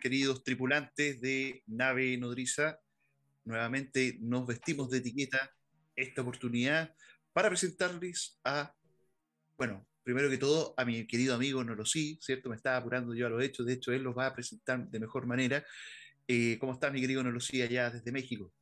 Queridos tripulantes de Nave Nodriza? Nuevamente nos vestimos de etiqueta esta oportunidad para presentarles a, bueno, primero que todo a mi querido amigo Nolosí, ¿cierto? Me estaba apurando yo a lo hecho, de hecho él los va a presentar de mejor manera. Eh, ¿Cómo está mi querido Nolosí allá desde México?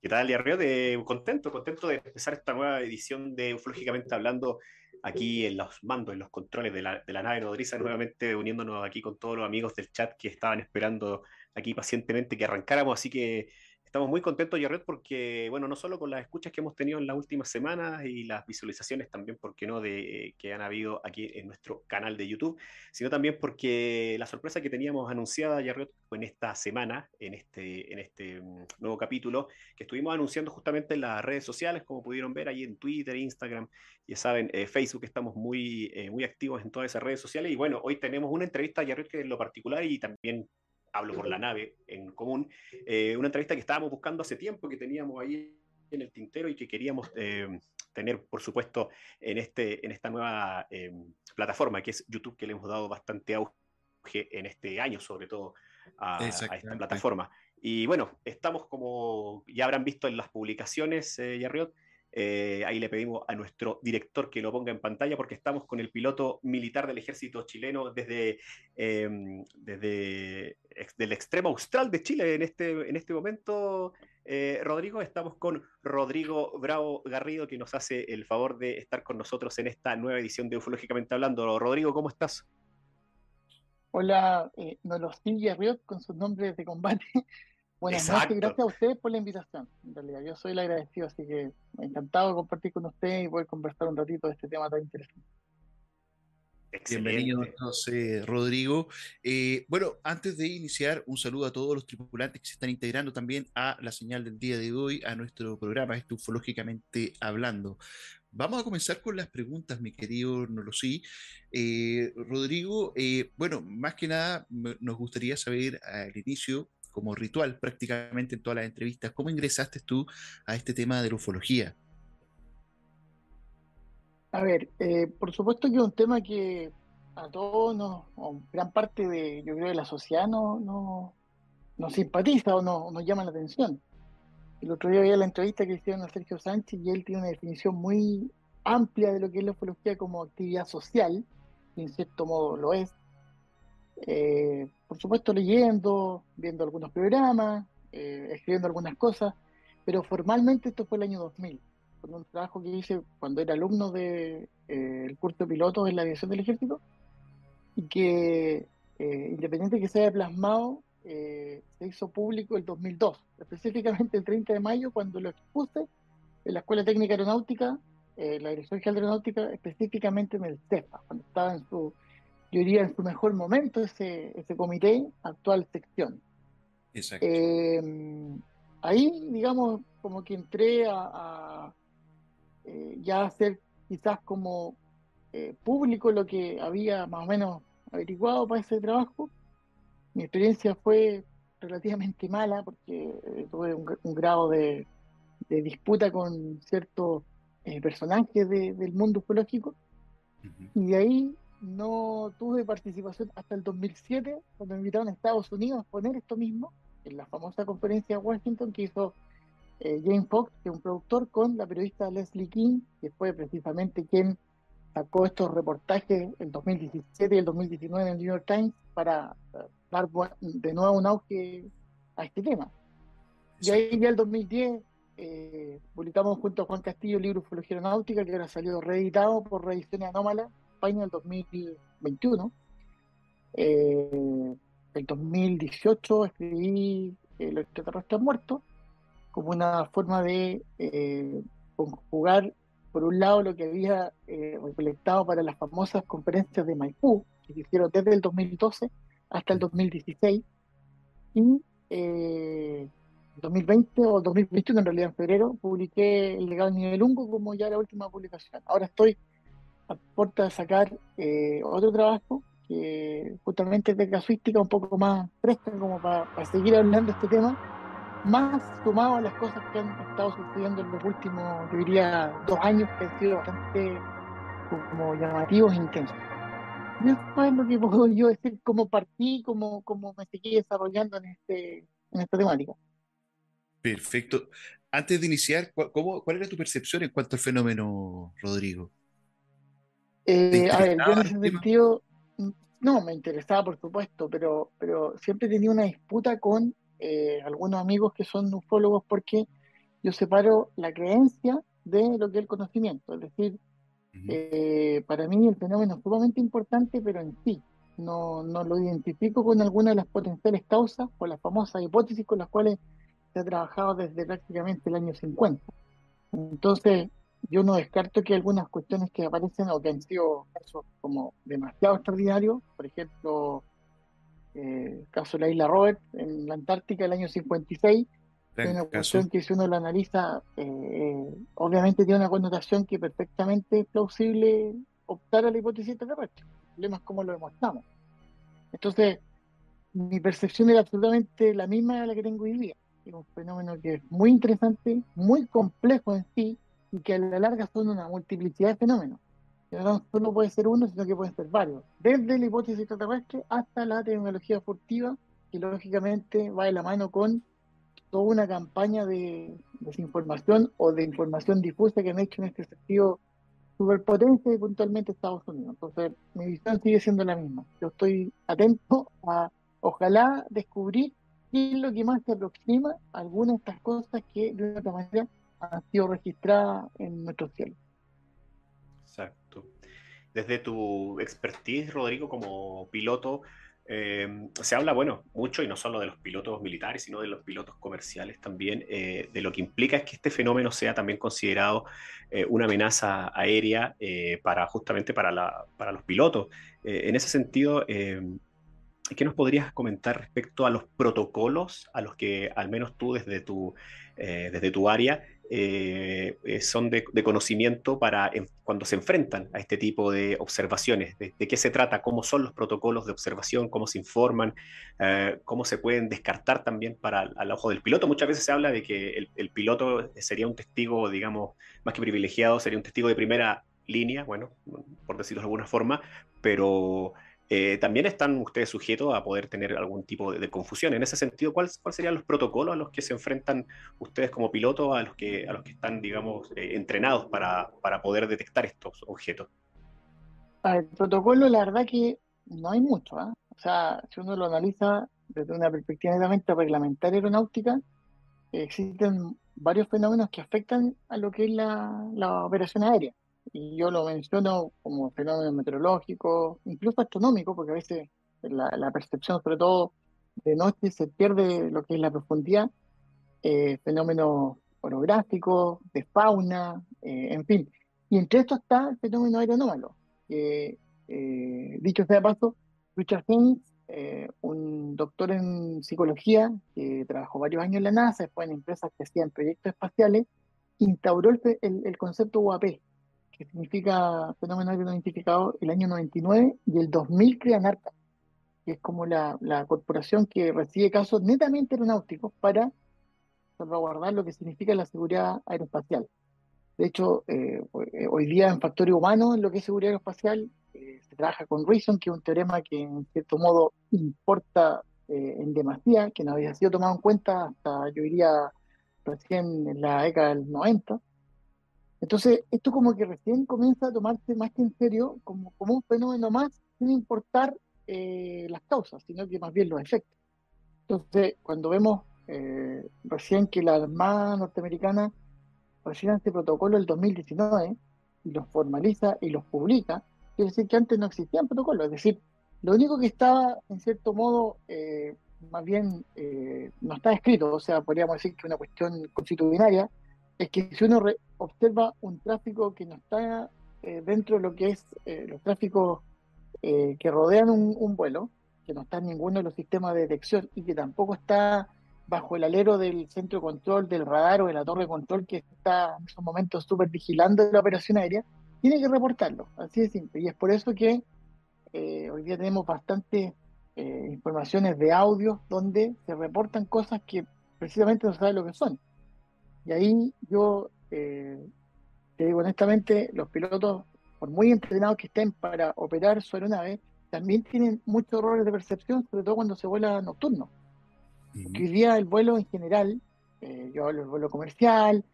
¿Qué tal? De, contento, contento de empezar esta nueva edición de Ufológicamente Hablando aquí en los mandos, en los controles de la, de la nave nodriza, nuevamente uniéndonos aquí con todos los amigos del chat que estaban esperando aquí pacientemente que arrancáramos. Así que estamos muy contentos, Jared, porque, bueno, no solo con las escuchas que hemos tenido en las últimas semanas y las visualizaciones también, ¿por qué no?, de, eh, que han habido aquí en nuestro canal de YouTube, sino también porque la sorpresa que teníamos anunciada, Jared, en esta semana, en este, en este mm, nuevo capítulo, que estuvimos anunciando justamente en las redes sociales, como pudieron ver ahí en Twitter, Instagram, ya saben, eh, Facebook, estamos muy, eh, muy activos en todas esas redes sociales. Y bueno, hoy tenemos una entrevista, Jared, que en lo particular y también hablo por la nave en común, eh, una entrevista que estábamos buscando hace tiempo, que teníamos ahí en el tintero y que queríamos eh, tener, por supuesto, en, este, en esta nueva eh, plataforma que es YouTube, que le hemos dado bastante auge en este año, sobre todo a, a esta plataforma. Y bueno, estamos como ya habrán visto en las publicaciones, Yarriot, eh, ahí le pedimos a nuestro director que lo ponga en pantalla porque estamos con el piloto militar del ejército chileno desde, eh, desde el extremo austral de Chile en este, en este momento. Eh, Rodrigo, estamos con Rodrigo Bravo Garrido que nos hace el favor de estar con nosotros en esta nueva edición de Ufológicamente Hablando. Rodrigo, ¿cómo estás? Hola, eh, Nolosilla Riot con sus nombres de combate. Buenas noches, gracias a ustedes por la invitación. En realidad, yo soy el agradecido, así que encantado de compartir con ustedes y poder conversar un ratito de este tema tan interesante. Excelente. Bienvenido entonces, Rodrigo. Eh, bueno, antes de iniciar, un saludo a todos los tripulantes que se están integrando también a la señal del día de hoy, a nuestro programa, esto ufológicamente hablando. Vamos a comenzar con las preguntas, mi querido Nolosí. Eh, Rodrigo, eh, bueno, más que nada nos gustaría saber al inicio como ritual prácticamente en todas las entrevistas. ¿Cómo ingresaste tú a este tema de la ufología? A ver, eh, por supuesto que es un tema que a todos, o gran parte de, yo creo, de la sociedad no, no, nos simpatiza o no, nos llama la atención. El otro día había la entrevista que hicieron a Sergio Sánchez y él tiene una definición muy amplia de lo que es la ufología como actividad social, y en cierto modo lo es, eh, por supuesto leyendo, viendo algunos programas, eh, escribiendo algunas cosas, pero formalmente esto fue el año 2000, con un trabajo que hice cuando era alumno del de, eh, curso de pilotos en la aviación del ejército, y que eh, independiente de que se haya plasmado, se hizo público el 2002, específicamente el 30 de mayo, cuando lo expuse en la Escuela Técnica Aeronáutica, la Dirección General de Aeronáutica, específicamente en el CEFA, cuando estaba en su yo diría en su mejor momento ese, ese comité, actual sección. Exacto. Eh, ahí, digamos, como que entré a, a eh, ya hacer quizás como eh, público lo que había más o menos averiguado para ese trabajo. Mi experiencia fue relativamente mala porque tuve un, un, grado de, de, disputa con ciertos personajes de, del mundo ufológico. Uh -huh. Y de ahí no tuve participación hasta el 2007, cuando me invitaron a Estados Unidos a poner esto mismo, en la famosa conferencia de Washington que hizo eh, James Fox, que es un productor, con la periodista Leslie King, que fue precisamente quien sacó estos reportajes el 2017 y el 2019 en el New York Times para uh, dar de nuevo un auge a este tema. Y ahí ya el 2010 eh, publicamos junto a Juan Castillo el libro Ufología Aeronáutica, que ahora salió reeditado por Reediciones Anómalas España el 2021. Eh, el 2018 escribí eh, Los extraterrestres muertos como una forma de eh, conjugar, por un lado, lo que había eh, recolectado para las famosas conferencias de Maipú, que se hicieron desde el 2012 hasta el 2016, y eh, 2020 o 2021, en realidad en febrero, publiqué El legado del nivel Ungo como ya la última publicación. Ahora estoy a puerta de sacar eh, otro trabajo que justamente es de casuística un poco más fresca como para, seguir hablando de este tema, más sumado a las cosas que han estado sucediendo en los últimos, yo diría, dos años que han sido bastante como llamativos e intensos. Y eso es lo que puedo yo decir, cómo partí, cómo, cómo me seguí desarrollando en, este, en esta temática. Perfecto. Antes de iniciar, ¿cuál, ¿cuál era tu percepción en cuanto al fenómeno, Rodrigo? Eh, a ver, yo en ese sentido, mm, no, me interesaba por supuesto, pero, pero siempre tenía una disputa con eh, algunos amigos que son ufólogos porque yo separo la creencia de lo que es el conocimiento. Es decir, eh, para mí el fenómeno es sumamente importante, pero en sí, no, no lo identifico con alguna de las potenciales causas o las famosas hipótesis con las cuales se ha trabajado desde prácticamente el año 50. Entonces, yo no descarto que algunas cuestiones que aparecen o que han sido casos como demasiado extraordinarios, por ejemplo, eh, el caso de la isla Robert en la Antártica el año 56, es una cuestión que si uno lo analiza, eh, obviamente tiene una connotación que perfectamente es plausible optar a la hipótesis terrestre. El problema es cómo lo demostramos. Entonces, mi percepción era absolutamente la misma de la que tengo hoy día. Es un fenómeno que es muy interesante, muy complejo en sí, y que a la larga son una multiplicidad de fenómenos. No solo puede ser uno, sino que pueden ser varios. Desde la hipótesis extraterrestre hasta la tecnología furtiva, que lógicamente va de la mano con toda una campaña de desinformación o de información difusa que han hecho en este sentido superpotencia y puntualmente Estados Unidos. Entonces, mi visión sigue siendo la misma. Yo estoy atento a, ojalá, descubrir qué es lo que más se aproxima a algunas de estas cosas que de otra manera ha sido registrada en nuestro cielo. Exacto. Desde tu expertise, Rodrigo, como piloto, eh, se habla, bueno, mucho, y no solo de los pilotos militares, sino de los pilotos comerciales también, eh, de lo que implica es que este fenómeno sea también considerado eh, una amenaza aérea para justamente para, la, para los pilotos. en ese sentido, ¿qué nos podrías comentar respecto a los protocolos a los que al menos tú desde tu, desde tu área eh, eh, son de, conocimiento para cuando se enfrentan a este tipo de observaciones, de, qué se trata, cómo son los protocolos de observación, cómo se informan, eh, cómo se pueden descartar también para al ojo del piloto. Muchas veces se habla de que el, el, piloto sería un testigo, digamos, más que privilegiado, sería un testigo de primera línea, bueno, por decirlo de alguna forma, pero eh, también están ustedes sujetos a poder tener algún tipo de, confusión. En ese sentido, ¿cuáles serían los protocolos a los que se enfrentan ustedes como pilotos, a los que, a los que están, digamos, eh, entrenados para, para, poder detectar estos objetos? El protocolo, la verdad que no hay mucho. ¿ah? O sea, si uno lo analiza desde una perspectiva netamente reglamentaria aeronáutica, existen varios fenómenos que afectan a lo que es la, la operación aérea y yo lo menciono como fenómeno meteorológico, incluso astronómico, porque a veces la, percepción, sobre todo de noche, se pierde lo que es la profundidad, eh, fenómenos orográficos, de fauna, eh, en fin. Y entre esto está el fenómeno aeronómalo. Eh, dicho sea paso, Richard Haynes, un doctor en psicología que trabajó varios años en la NASA, después en empresas que hacían proyectos espaciales, instauró el, el concepto UAP, que significa fenómeno aéreo identificado, el año 99 y el 2000 crean ARCA, que es como la, corporación que recibe casos netamente aeronáuticos para salvaguardar lo que significa la seguridad aeroespacial. De hecho, eh, hoy día en factorio humano, en lo que es seguridad aeroespacial, eh, se trabaja con Reason, que es un teorema que en cierto modo importa eh, en demasía, que no había sido tomado en cuenta hasta, yo diría, recién en la década del 90. Entonces, esto como que recién comienza a tomarse más que en serio como, como un fenómeno más, sin importar eh, las causas, sino que más bien los efectos. Entonces, cuando vemos eh, recién que la Armada norteamericana recién este protocolo el 2019 y los formaliza y los publica, quiere decir que antes no existían protocolos, es decir, lo único que estaba, en cierto modo, eh, más bien no está escrito, o sea, podríamos decir que una cuestión constitucionaria, es que si uno observa un tráfico que no está eh, dentro de lo que es eh, los tráficos eh, que rodean un, vuelo, que no está en ninguno de los sistemas de detección y que tampoco está bajo el alero del centro de control, del radar o de la torre de control que está en estos momentos súper vigilando la operación aérea, tiene que reportarlo, así de simple. Y es por eso que hoy día tenemos bastantes informaciones de audio donde se reportan cosas que precisamente no sabe lo que son. Y ahí yo eh, te digo honestamente, los pilotos, por muy entrenados que estén para operar su aeronave, también tienen muchos errores de percepción, sobre todo cuando se vuela nocturno. hoy día el vuelo en general, eh, yo hablo del vuelo comercial,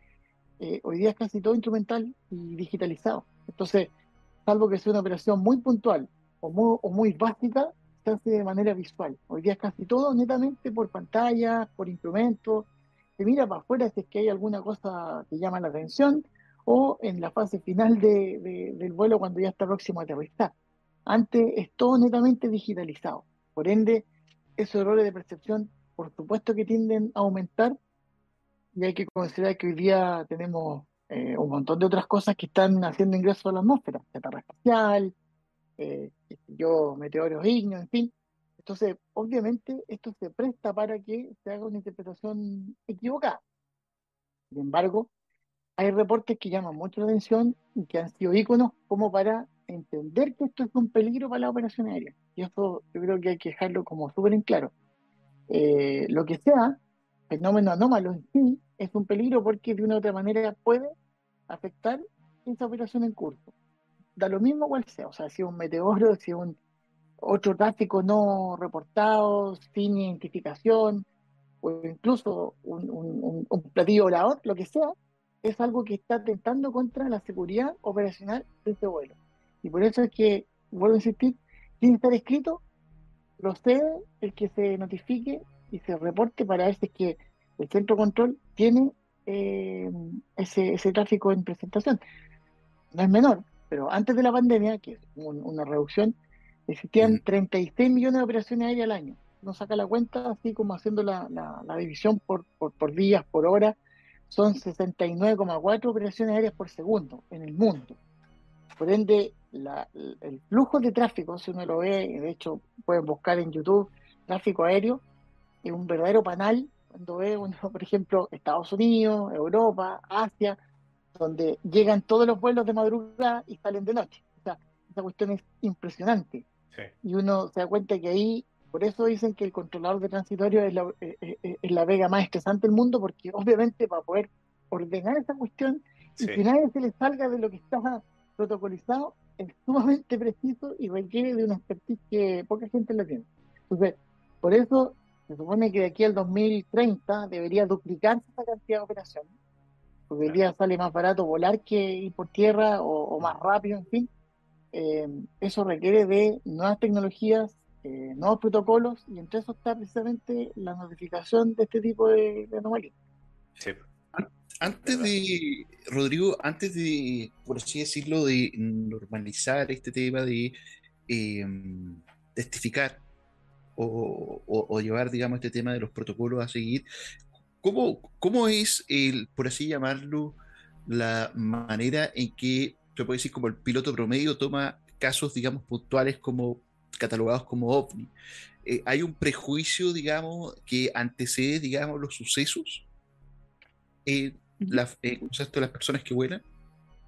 eh, hoy día es casi todo instrumental y digitalizado. Entonces, salvo que sea una operación muy puntual o muy, o muy básica, se hace de manera visual. Hoy día es casi todo netamente por pantalla, por instrumentos. Se mira para afuera si es que hay alguna cosa que llama la atención o en la fase final de, del vuelo cuando ya está próximo a aterrizar. Antes es todo netamente digitalizado. Por ende, esos errores de percepción, por supuesto que tienden a aumentar y hay que considerar que hoy día tenemos eh, un montón de otras cosas que están haciendo ingreso a la atmósfera, chatarra espacial, eh, yo, meteoros ígneos, en fin. Entonces, obviamente, esto se presta para que se haga una interpretación equivocada. Sin embargo, hay reportes que llaman mucho la atención y que han sido íconos como para entender que esto es un peligro para la operación aérea. Y eso yo creo que hay que dejarlo como súper en claro. Eh, lo que sea, fenómeno anómalo en sí, es un peligro porque de una u otra manera puede afectar esa operación en curso. Da lo mismo cual sea, o sea, si es un meteoro, si es un otro tráfico no reportado, sin identificación, o incluso un, un, un platillo volador, lo que sea, es algo que está atentando contra la seguridad operacional de este vuelo. Y por eso es que, vuelvo a insistir, que estar escrito, procede el que se notifique y se reporte para ver si es que el centro control tiene eh, ese, ese tráfico en presentación. No es menor, pero antes de la pandemia, que es una reducción, existían 36 millones de operaciones aéreas al año. Uno saca la cuenta así como haciendo la, la, división por, por, por días, por hora, son 69,4 operaciones aéreas por segundo en el mundo. Por ende, el flujo de tráfico, si uno lo ve, de hecho pueden buscar en YouTube tráfico aéreo, es un verdadero panal cuando ve uno, por ejemplo, Estados Unidos, Europa, Asia, donde llegan todos los vuelos de madrugada y salen de noche. O sea, esa cuestión es impresionante. Y uno se da cuenta que ahí por eso dicen que el controlador de transitorio es la, eh, eh, eh, es la vega más estresante del mundo, porque obviamente para poder ordenar esa cuestión y que nadie se le salga de lo que estaba protocolizado, es sumamente preciso y requiere de una expertise que poca gente la tiene. Entonces, por eso se supone que de aquí al 2030 debería duplicarse esa cantidad de operaciones, porque el día sale más barato volar que ir por tierra o, más rápido, en fin. Eso requiere de nuevas tecnologías, eh, nuevos protocolos y entre eso está precisamente la notificación de este tipo de, anomalías. Antes de, Rodrigo, antes de, por así decirlo, de normalizar este tema de em, testificar o, llevar, digamos, este tema de los protocolos a seguir, ¿cómo, cómo es, el, por así llamarlo, la manera en que, se puede decir, como el piloto promedio toma casos, digamos, puntuales como catalogados como ovni. Eh, ¿Hay un prejuicio, digamos, que antecede, digamos, los sucesos? Eh, la, eh, de las personas que vuelan?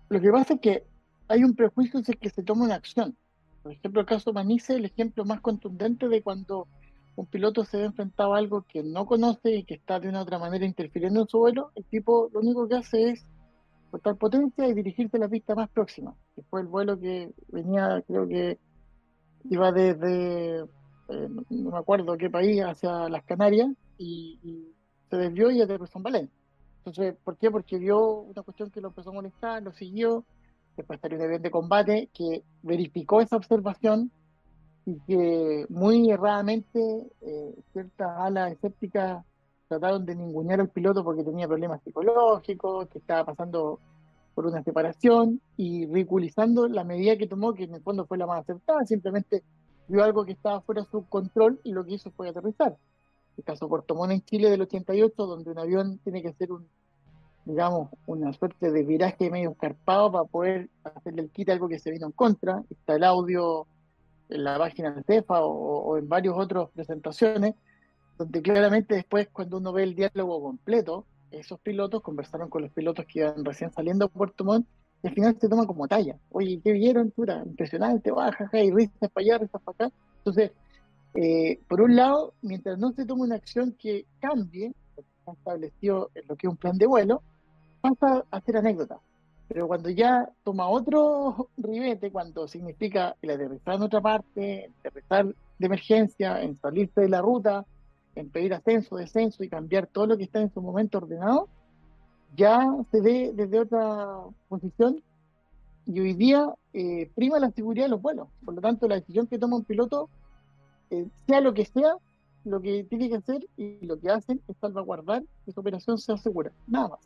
Lo que pasa es que hay un prejuicio de que se toma una acción. Por ejemplo, el caso Manice el ejemplo más contundente de cuando un piloto se ve enfrentado a algo que no conoce y que está de una u otra manera interfiriendo en su vuelo, el tipo lo único que hace es cortar potencia y dirigirse a la pista más próxima, que fue el vuelo que venía, creo que iba desde, eh, no me acuerdo qué país, hacia las Canarias y, se desvió y aterrizó en Valencia. Entonces, ¿por qué? Porque vio una cuestión que lo empezó a molestar, lo siguió, después salió un avión de combate que verificó esa observación y que muy erradamente eh, ciertas alas escépticas trataron de ningunear al piloto porque tenía problemas psicológicos, que estaba pasando por una separación y ridiculizando la medida que tomó, que en el fondo fue la más acertada, simplemente vio algo que estaba fuera de su control y lo que hizo fue aterrizar. El caso Portomón en Chile del 88, donde un avión tiene que hacer un, digamos, una suerte de viraje medio escarpado para poder hacerle el kit a algo que se vino en contra. Está el audio en la página de CEFA o, en varias otras presentaciones, donde claramente después cuando uno ve el diálogo completo, esos pilotos conversaron con los pilotos que iban recién saliendo a Puerto Montt y al final se toma como talla. Oye, ¿qué vieron? Pura, impresionante, baja, y risas para allá, risas para acá. Entonces, eh, por un lado, mientras no se tome una acción que cambie lo que está establecido en lo que es un plan de vuelo, pasa a ser anécdota. Pero cuando ya toma otro ribete, cuando significa el aterrizar en otra parte, aterrizar de emergencia, en salirse de la ruta, en pedir ascenso, descenso y cambiar todo lo que está en su momento ordenado, ya se ve desde otra posición y hoy día eh, prima la seguridad de los vuelos. Por lo tanto, la decisión que toma un piloto, eh, sea lo que sea, lo que tiene que hacer y lo que hacen es salvaguardar que esa operación sea segura, nada más.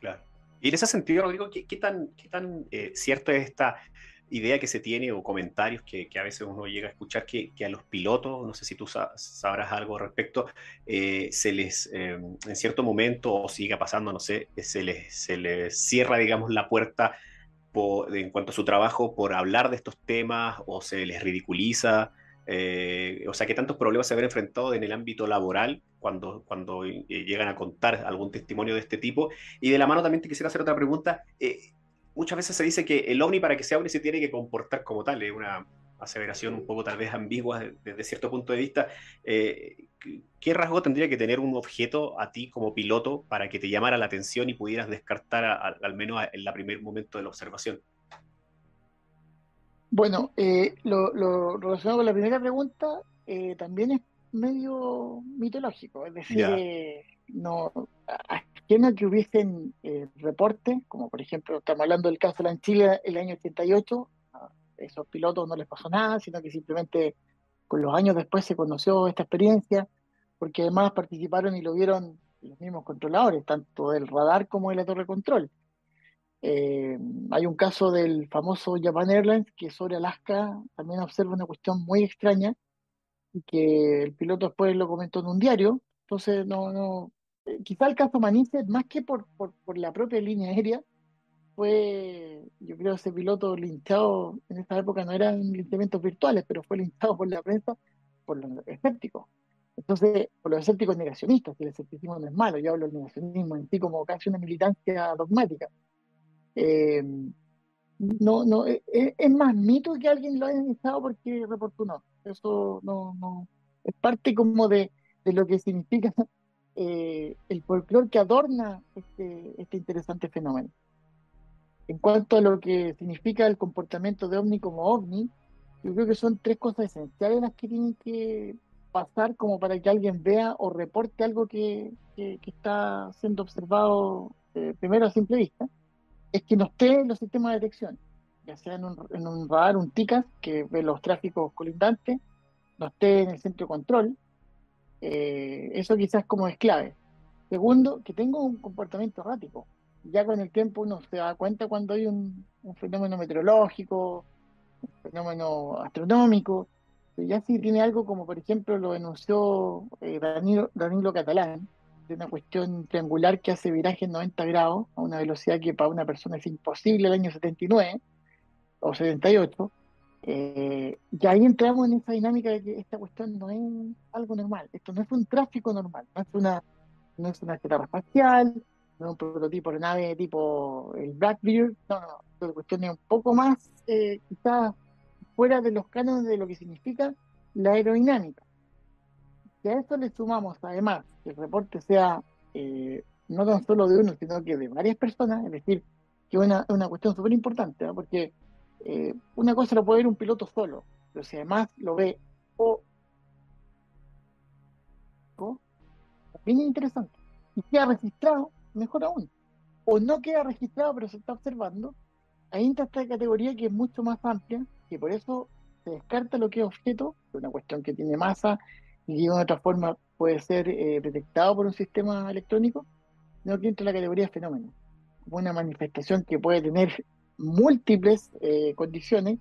Claro. Y en ese sentido, Rodrigo, ¿qué, qué tan, qué tan eh, cierto es esta idea que se tiene o comentarios que, a veces uno llega a escuchar que, a los pilotos, no sé si tú sabrás algo al respecto, eh, se les, em, en cierto momento, o siga pasando, no sé, se les, se les cierra, digamos, la puerta en cuanto a su trabajo por hablar de estos temas o se les ridiculiza. Eh, o sea, que tantos problemas se han enfrentado en el ámbito laboral cuando, cuando eh, llegan a contar algún testimonio de este tipo. Y de la mano también te quisiera hacer otra pregunta. Eh, muchas veces se dice que el ovni para que sea ovni se tiene que comportar como tal. Es una aseveración un poco tal vez ambigua desde cierto punto de vista. ¿Qué rasgo tendría que tener un objeto a ti como piloto para que te llamara la atención y pudieras descartar al menos en el primer momento de la observación? Bueno, eh, lo, relacionado con la primera pregunta eh, también es medio mitológico, es decir, eh, no, ajeno que hubiesen reportes, como por ejemplo, estamos hablando del caso de la Chile el año 88, a esos pilotos no les pasó nada, sino que simplemente con los años después se conoció esta experiencia, porque además participaron y lo vieron los mismos controladores, tanto del radar como de la torre control. Eh, hay un caso del famoso Japan Airlines que sobre Alaska también observa una cuestión muy extraña y que el piloto después lo comentó en un diario. Entonces, no, no, quizá el caso Manice, más que por, por, la propia línea aérea, fue, yo creo, ese piloto linchado en esa época no eran linchamientos virtuales, pero fue linchado por la prensa por los escépticos. Entonces, por los escépticos negacionistas, que el escepticismo no es malo, yo hablo del negacionismo en sí como casi una militancia dogmática. Eh, no, no, eh, eh, es, más mito que alguien lo haya iniciado porque reportó no. Eso no, no, es parte como de lo que significa el folclore que adorna este, este interesante fenómeno. En cuanto a lo que significa el comportamiento de ovni como ovni, yo creo que son tres cosas esenciales las que tienen que pasar como para que alguien vea o reporte algo que, que, está siendo observado primero a simple vista es que no esté en los sistemas de detección, ya sea en un, radar, un TICAS, que ve los tráficos colindantes, no esté en el centro de control. Eh, eso quizás como es clave. Segundo, que tenga un comportamiento errático. Ya con el tiempo uno se da cuenta cuando hay un, fenómeno meteorológico, un fenómeno astronómico, ya si tiene algo como por ejemplo lo denunció eh, Danilo Catalán, de una cuestión triangular que hace viraje en 90 grados a una velocidad que para una persona es imposible el año 79 o 78, eh, y ahí entramos en esa dinámica de que esta cuestión no es algo normal, esto no es un tráfico normal, no es una, no es una espacial, no es un prototipo de nave tipo el Blackbeard, no, no, no, cuestión es un poco más eh, quizás fuera de los cánones de lo que significa la aerodinámica. Si a eso le sumamos además que el reporte sea eh, no tan solo de uno, sino que de varias personas, es decir, que es una, cuestión súper importante, porque eh, una cosa lo puede ver un piloto solo, pero si además lo ve o, también es interesante. Y queda registrado, mejor aún. O no queda registrado, pero se está observando, ahí entra esta categoría que es mucho más amplia, que por eso se descarta lo que es objeto, una cuestión que tiene masa y de otra forma puede ser eh, detectado por un sistema electrónico, no que entra en la categoría fenómeno, como una manifestación que puede tener múltiples eh, condiciones,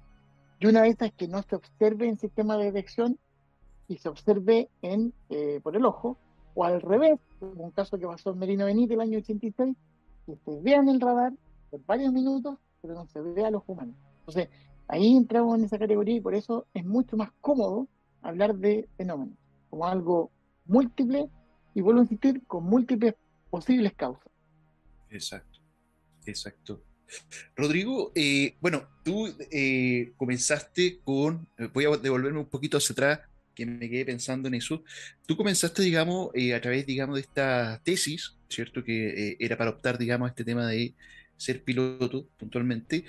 y una de esas es que no se observe en sistema de detección y se observe en, eh, por el ojo, o al revés, como un caso que pasó en Merino Benítez el año 86, que se vea en el radar por varios minutos, pero no se vea a los humanos. Entonces, ahí entramos en esa categoría y por eso es mucho más cómodo hablar de fenómenos como algo múltiples, y vuelvo a insistir, con múltiples posibles causas. Exacto, exacto. Rodrigo, eh, bueno, tú eh, comenzaste con, eh, voy a devolverme un poquito hacia atrás, que me quedé pensando en eso. Tú comenzaste, digamos, a través, digamos, de esta tesis, ¿cierto? Que era para optar, digamos, a este tema de ser piloto puntualmente.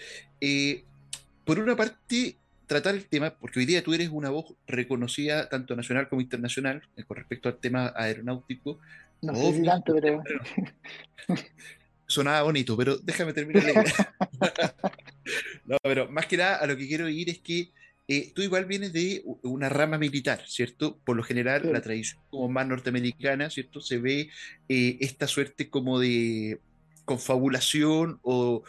por una parte, tratar el tema, porque hoy día tú eres una voz reconocida tanto nacional como internacional con respecto al tema aeronáutico. No sé si tanto, pero sonaba bonito, pero déjame terminar la idea. no, pero más que nada a lo que quiero ir es que eh, tú igual vienes de una rama militar, ¿cierto? Por lo general, la tradición como más norteamericana, ¿cierto? Se ve eh, esta suerte como de confabulación o,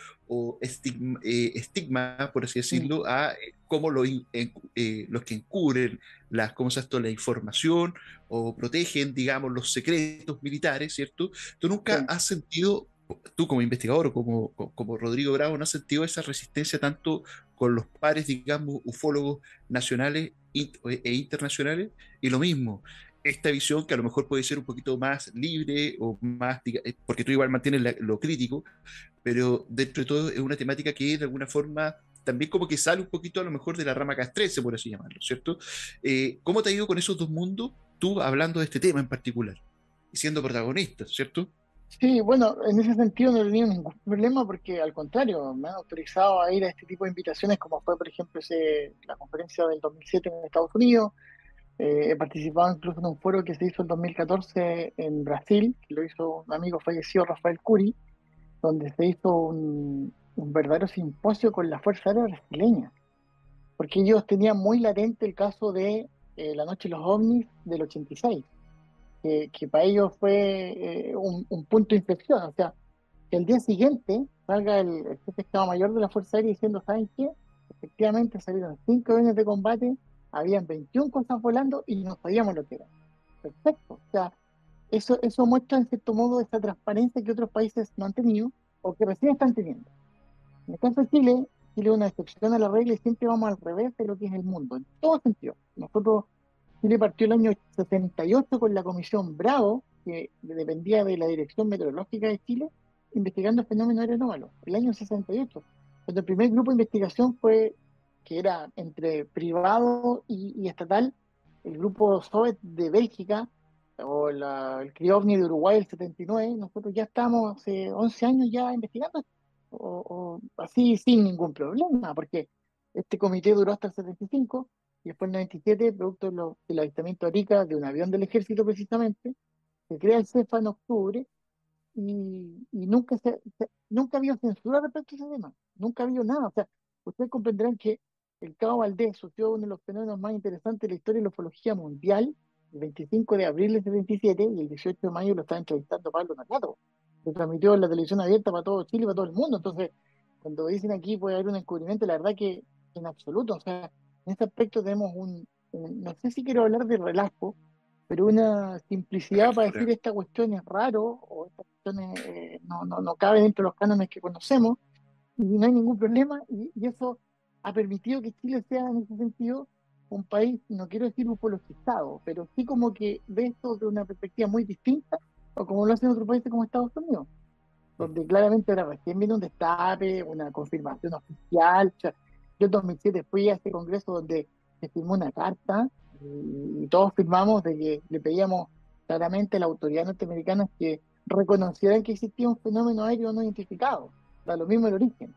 eh, estigma, por así decirlo, a cómo lo, los que encubren las, ¿cómo se la información o protegen, digamos, los secretos militares, ¿cierto? Tú nunca has sentido tú como investigador o como, como Rodrigo Bravo, ¿no has sentido esa resistencia tanto con los pares, digamos, ufólogos nacionales e internacionales? Y lo mismo, esta visión que a lo mejor puede ser un poquito más libre o más, eh, porque tú igual mantienes lo crítico, pero dentro de todo es una temática que de alguna forma también como que sale un poquito a lo mejor de la rama castrense, por así llamarlo, ¿cierto? Eh, ¿Cómo te ha ido con esos dos mundos, tú hablando de este tema en particular siendo protagonista, ¿cierto? Sí, bueno, en ese sentido no he tenido ningún problema porque al contrario, me han autorizado a ir a este tipo de invitaciones como fue, por ejemplo, ese, la conferencia del 2007 en Estados Unidos. Eh, he participado incluso en un foro que se hizo en 2014 en Brasil, que lo hizo un amigo fallecido, Rafael Curi, donde se hizo un, verdadero simposio con la Fuerza Aérea Brasileña, porque ellos tenían muy latente el caso de eh, la Noche de los OVNIs del 86 que, para ellos fue eh, un, punto de inflexión. O sea, que el día siguiente salga el, jefe de Estado Mayor de la Fuerza Aérea diciendo, ¿saben qué? Efectivamente salieron cinco aviones de combate, habían 21 cosas volando y no sabíamos lo que era. Perfecto. O sea, eso, eso muestra en cierto modo esa transparencia que otros países no han tenido o que recién están teniendo. En el caso de Chile, Chile es una excepción a la regla y siempre vamos al revés de lo que es el mundo, en todo sentido. Nosotros Chile partió el año 78 con la Comisión Bravo, que dependía de la Dirección Meteorológica de Chile, investigando el fenómeno aeronómalo. El año 68, cuando el primer grupo de investigación fue, que era entre privado y, estatal, el grupo Soviet de Bélgica, o el CRIOVNI de Uruguay, el 79, nosotros ya estamos hace 11 años ya investigando, o, o así sin ningún problema, porque este comité duró hasta el 75, y después en el 97, producto del avistamiento de Arica de un avión del ejército precisamente, se crea el CEFA en octubre y, nunca se, nunca había censura respecto a ese tema, nunca había nada. O sea, ustedes comprenderán que el Cabo Valdés sufrió uno de los fenómenos más interesantes de la historia de la ufología mundial, el 25 de abril del 77 y el 18 de mayo lo estaba entrevistando Pablo Nakato. Se transmitió en la televisión abierta para todo Chile y para todo el mundo. Entonces, cuando dicen aquí puede haber un encubrimiento, la verdad que en absoluto, o sea, en este aspecto tenemos un, no sé si quiero hablar de relajo, pero una simplicidad para decir esta cuestión es raro o esta cuestión eh, no, no, no, cabe dentro de los cánones que conocemos y no hay ningún problema y, eso ha permitido que Chile sea en ese sentido un país, no quiero decir ufologizado, pero sí como que ve esto de una perspectiva muy distinta o como lo hacen otros países como Estados Unidos, donde claramente ahora recién viene un destape, una confirmación oficial, yo en 2007 fui a este congreso donde se firmó una carta y, todos firmamos de que le pedíamos claramente a la autoridad norteamericana que reconocieran que existía un fenómeno aéreo no identificado, da lo mismo el origen.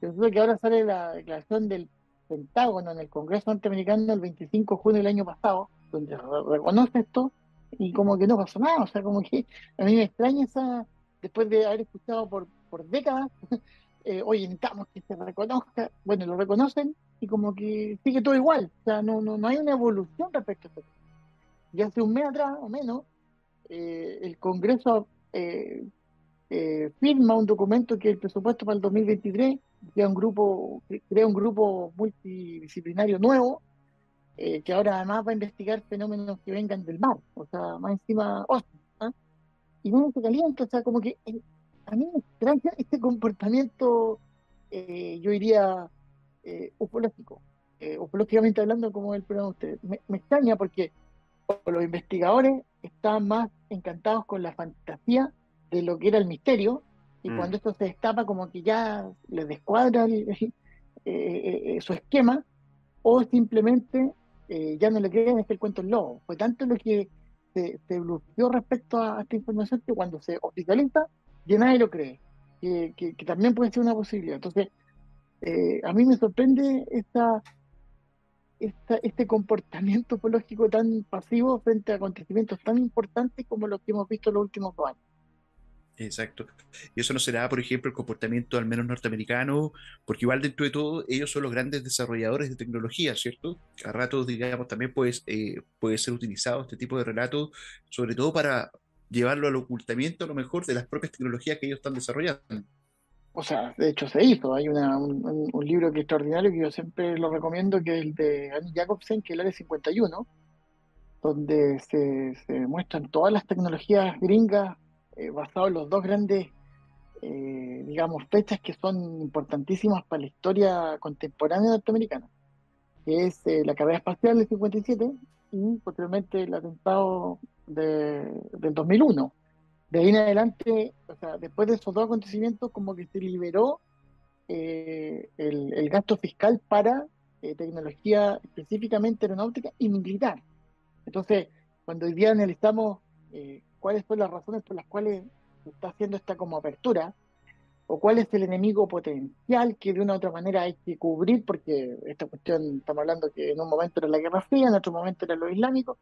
Resulta que ahora sale la declaración del Pentágono en el Congreso norteamericano el 25 de junio del año pasado, donde reconoce esto y como que no pasó nada, o sea, como que a mí me extraña esa, después de haber escuchado por, por décadas eh, oye, necesitamos que se reconozca, bueno, lo reconocen y como que sigue todo igual, o sea, no, no, no hay una evolución respecto a eso. Y hace un mes atrás o menos, eh, el Congreso eh, firma un documento que el presupuesto para el 2023 crea un grupo, crea un grupo multidisciplinario nuevo, que ahora además va a investigar fenómenos que vengan del mar, o sea, más encima, ¿ah? y no se calienta, o sea, como que a mí me extraña este comportamiento, eh, yo diría, eh, ufológico, eh, ufológicamente hablando, como el programa de ustedes. Me, extraña porque los investigadores estaban más encantados con la fantasía de lo que era el misterio, y mm. cuando esto se destapa como que ya les descuadra eh, eh, su esquema, o simplemente ya no le creen este el cuento el lobo. Fue tanto lo que se, se bloqueó respecto a esta información que cuando se oficializa, ya nadie lo cree, que, que, también puede ser una posibilidad. Entonces, a mí me sorprende esta, este comportamiento ufológico tan pasivo frente a acontecimientos tan importantes como los que hemos visto en los últimos dos años. Exacto. Y eso no será, por ejemplo, el comportamiento al menos norteamericano, porque igual dentro de todo ellos son los grandes desarrolladores de tecnología, ¿cierto? A ratos, digamos, también pues, puede ser utilizado este tipo de relatos, sobre todo para llevarlo al ocultamiento a lo mejor de las propias tecnologías que ellos están desarrollando o sea, de hecho se hizo. Hay una, un, libro que es extraordinario que yo siempre lo recomiendo, que es el de Annie Jacobsen, que es el Área 51, donde se, se, muestran todas las tecnologías gringas eh, basadas en los dos grandes, eh, digamos, fechas que son importantísimas para la historia contemporánea norteamericana, que es eh, la carrera espacial del 57 y posteriormente el atentado de, del 2001 de ahí en adelante, o sea, después de esos dos acontecimientos, como que se liberó eh, el, gasto fiscal para eh, tecnología específicamente aeronáutica y militar. Entonces, cuando hoy día analizamos eh, cuáles son las razones por las cuales se está haciendo esta como apertura, o cuál es el enemigo potencial que de una u otra manera hay que cubrir, porque esta cuestión, estamos hablando que en un momento era la Guerra Fría, en otro momento era lo islámico,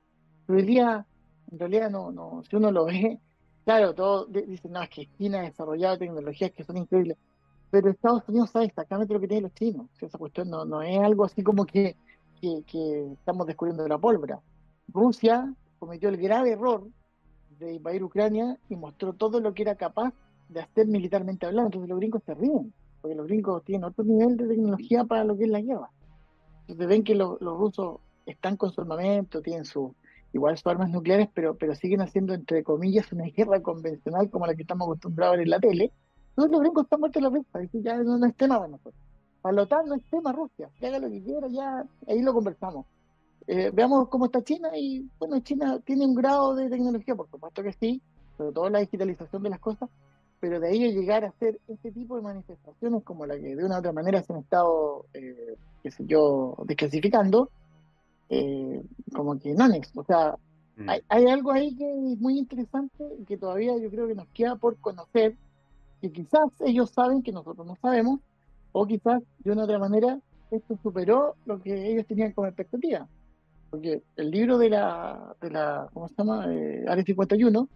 pero hoy día, en realidad, no, no, si uno lo ve, Claro, todos dicen, no, es que China ha desarrollado tecnologías que son increíbles, pero Estados Unidos sabe exactamente lo que tienen los chinos. esa cuestión no, es algo así como que, estamos descubriendo la pólvora. Rusia cometió el grave error de invadir Ucrania y mostró todo lo que era capaz de hacer militarmente hablando. Entonces los gringos se ríen, porque los gringos tienen otro nivel de tecnología para lo que es la guerra. Entonces ven que los rusos están con su armamento, tienen su, igual son armas nucleares, pero, pero siguen haciendo, entre comillas, una guerra convencional como la que estamos acostumbrados a ver en la tele. Entonces los gringos están muertos la risa, ya no, es tema para nosotros. Para la OTAN no es tema Rusia, que haga lo que quiera, ya ahí lo conversamos. Eh, veamos cómo está China y bueno, China tiene un grado de tecnología, por supuesto que sí, sobre todo la digitalización de las cosas, pero de ahí a llegar a hacer este tipo de manifestaciones como la que de una u otra manera se han estado, eh, qué sé yo, desclasificando, eh, como que no O sea, mm. hay, algo ahí que es muy interesante y que todavía yo creo que nos queda por conocer, que quizás ellos saben que nosotros no sabemos, o quizás de una otra manera esto superó lo que ellos tenían como expectativa. Porque el libro de la, de la ¿cómo se llama? Eh, Área 51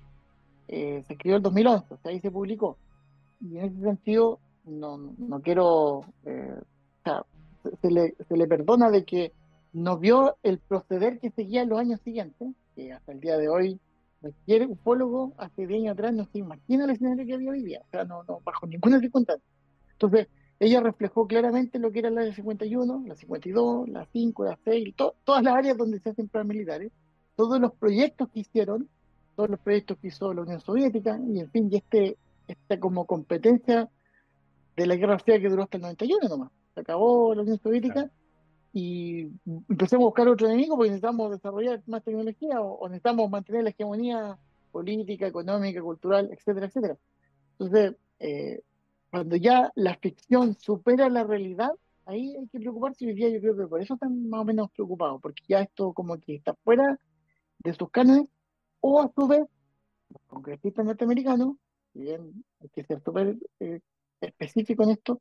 eh, se escribió en el 2011, o sea, ahí se publicó. Y en ese sentido, no, no quiero, eh, o sea, se le, se le perdona de que no vio el proceder que seguía en los años siguientes, que hasta el día de hoy cualquier ufólogo hace 10 años atrás no se imagina el escenario que había vivido, o sea, no, no, bajo ninguna circunstancia. Entonces, ella reflejó claramente lo que era la área 51, la 52, la 5, la 6, todas las áreas donde se hacen pruebas militares, todos los proyectos que hicieron, todos los proyectos que hizo la Unión Soviética, y en fin, y este, esta como competencia de la Guerra Fría que duró hasta el 91 nomás. Se acabó la Unión Soviética y empecemos a buscar otro enemigo porque necesitamos desarrollar más tecnología o, necesitamos mantener la hegemonía política, económica, cultural, etcétera, etcétera. Entonces, eh, cuando ya la ficción supera la realidad, ahí hay que preocuparse y hoy día yo creo que por eso están más o menos preocupados, porque ya esto como que está fuera de sus cánones, o a su vez, los congresistas norteamericanos, si bien hay que ser súper eh, específico en esto,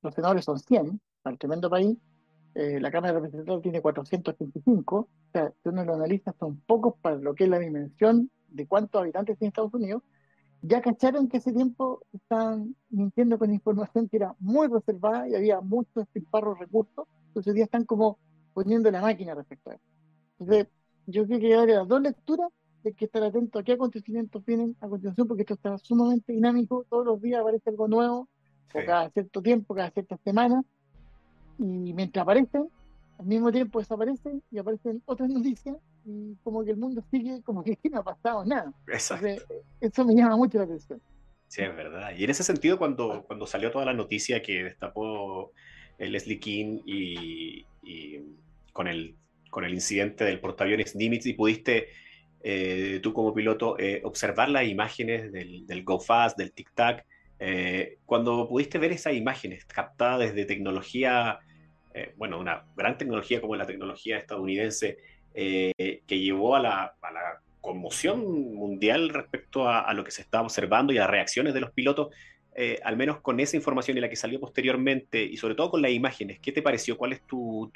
los senadores son 100, para el tremendo país, eh, la Cámara de Representantes tiene 485, o sea, si uno lo analiza, son pocos para lo que es la dimensión de cuántos habitantes tiene Estados Unidos, ya cacharon que ese tiempo estaban mintiendo con información que era muy reservada y había muchos despilfarros recursos, entonces hoy día están como poniendo la máquina respecto a eso. Entonces, yo creo que hay las dos lecturas, hay que estar atento a qué acontecimientos vienen a continuación, porque esto está sumamente dinámico, todos los días aparece algo nuevo, o cada cierto tiempo, cada ciertas semanas, y mientras aparecen, al mismo tiempo desaparecen y aparecen otras noticias y como que el mundo sigue como que no ha pasado nada. Exacto. eso me llama mucho la atención. Sí, es verdad. Y en ese sentido, cuando, cuando salió toda la noticia que destapó el Leslie King y, con, el, con el incidente del portaaviones Nimitz y pudiste eh, tú como piloto eh, observar las imágenes del, del Go Fast, del Tic Tac, eh, cuando pudiste ver esas imágenes captadas desde tecnología, bueno, una gran tecnología como la tecnología estadounidense, que llevó a la, conmoción mundial respecto a, lo que se estaba observando y a las reacciones de los pilotos, al menos con esa información y la que salió posteriormente, y sobre todo con las imágenes, ¿qué te pareció? ¿Cuál es tu,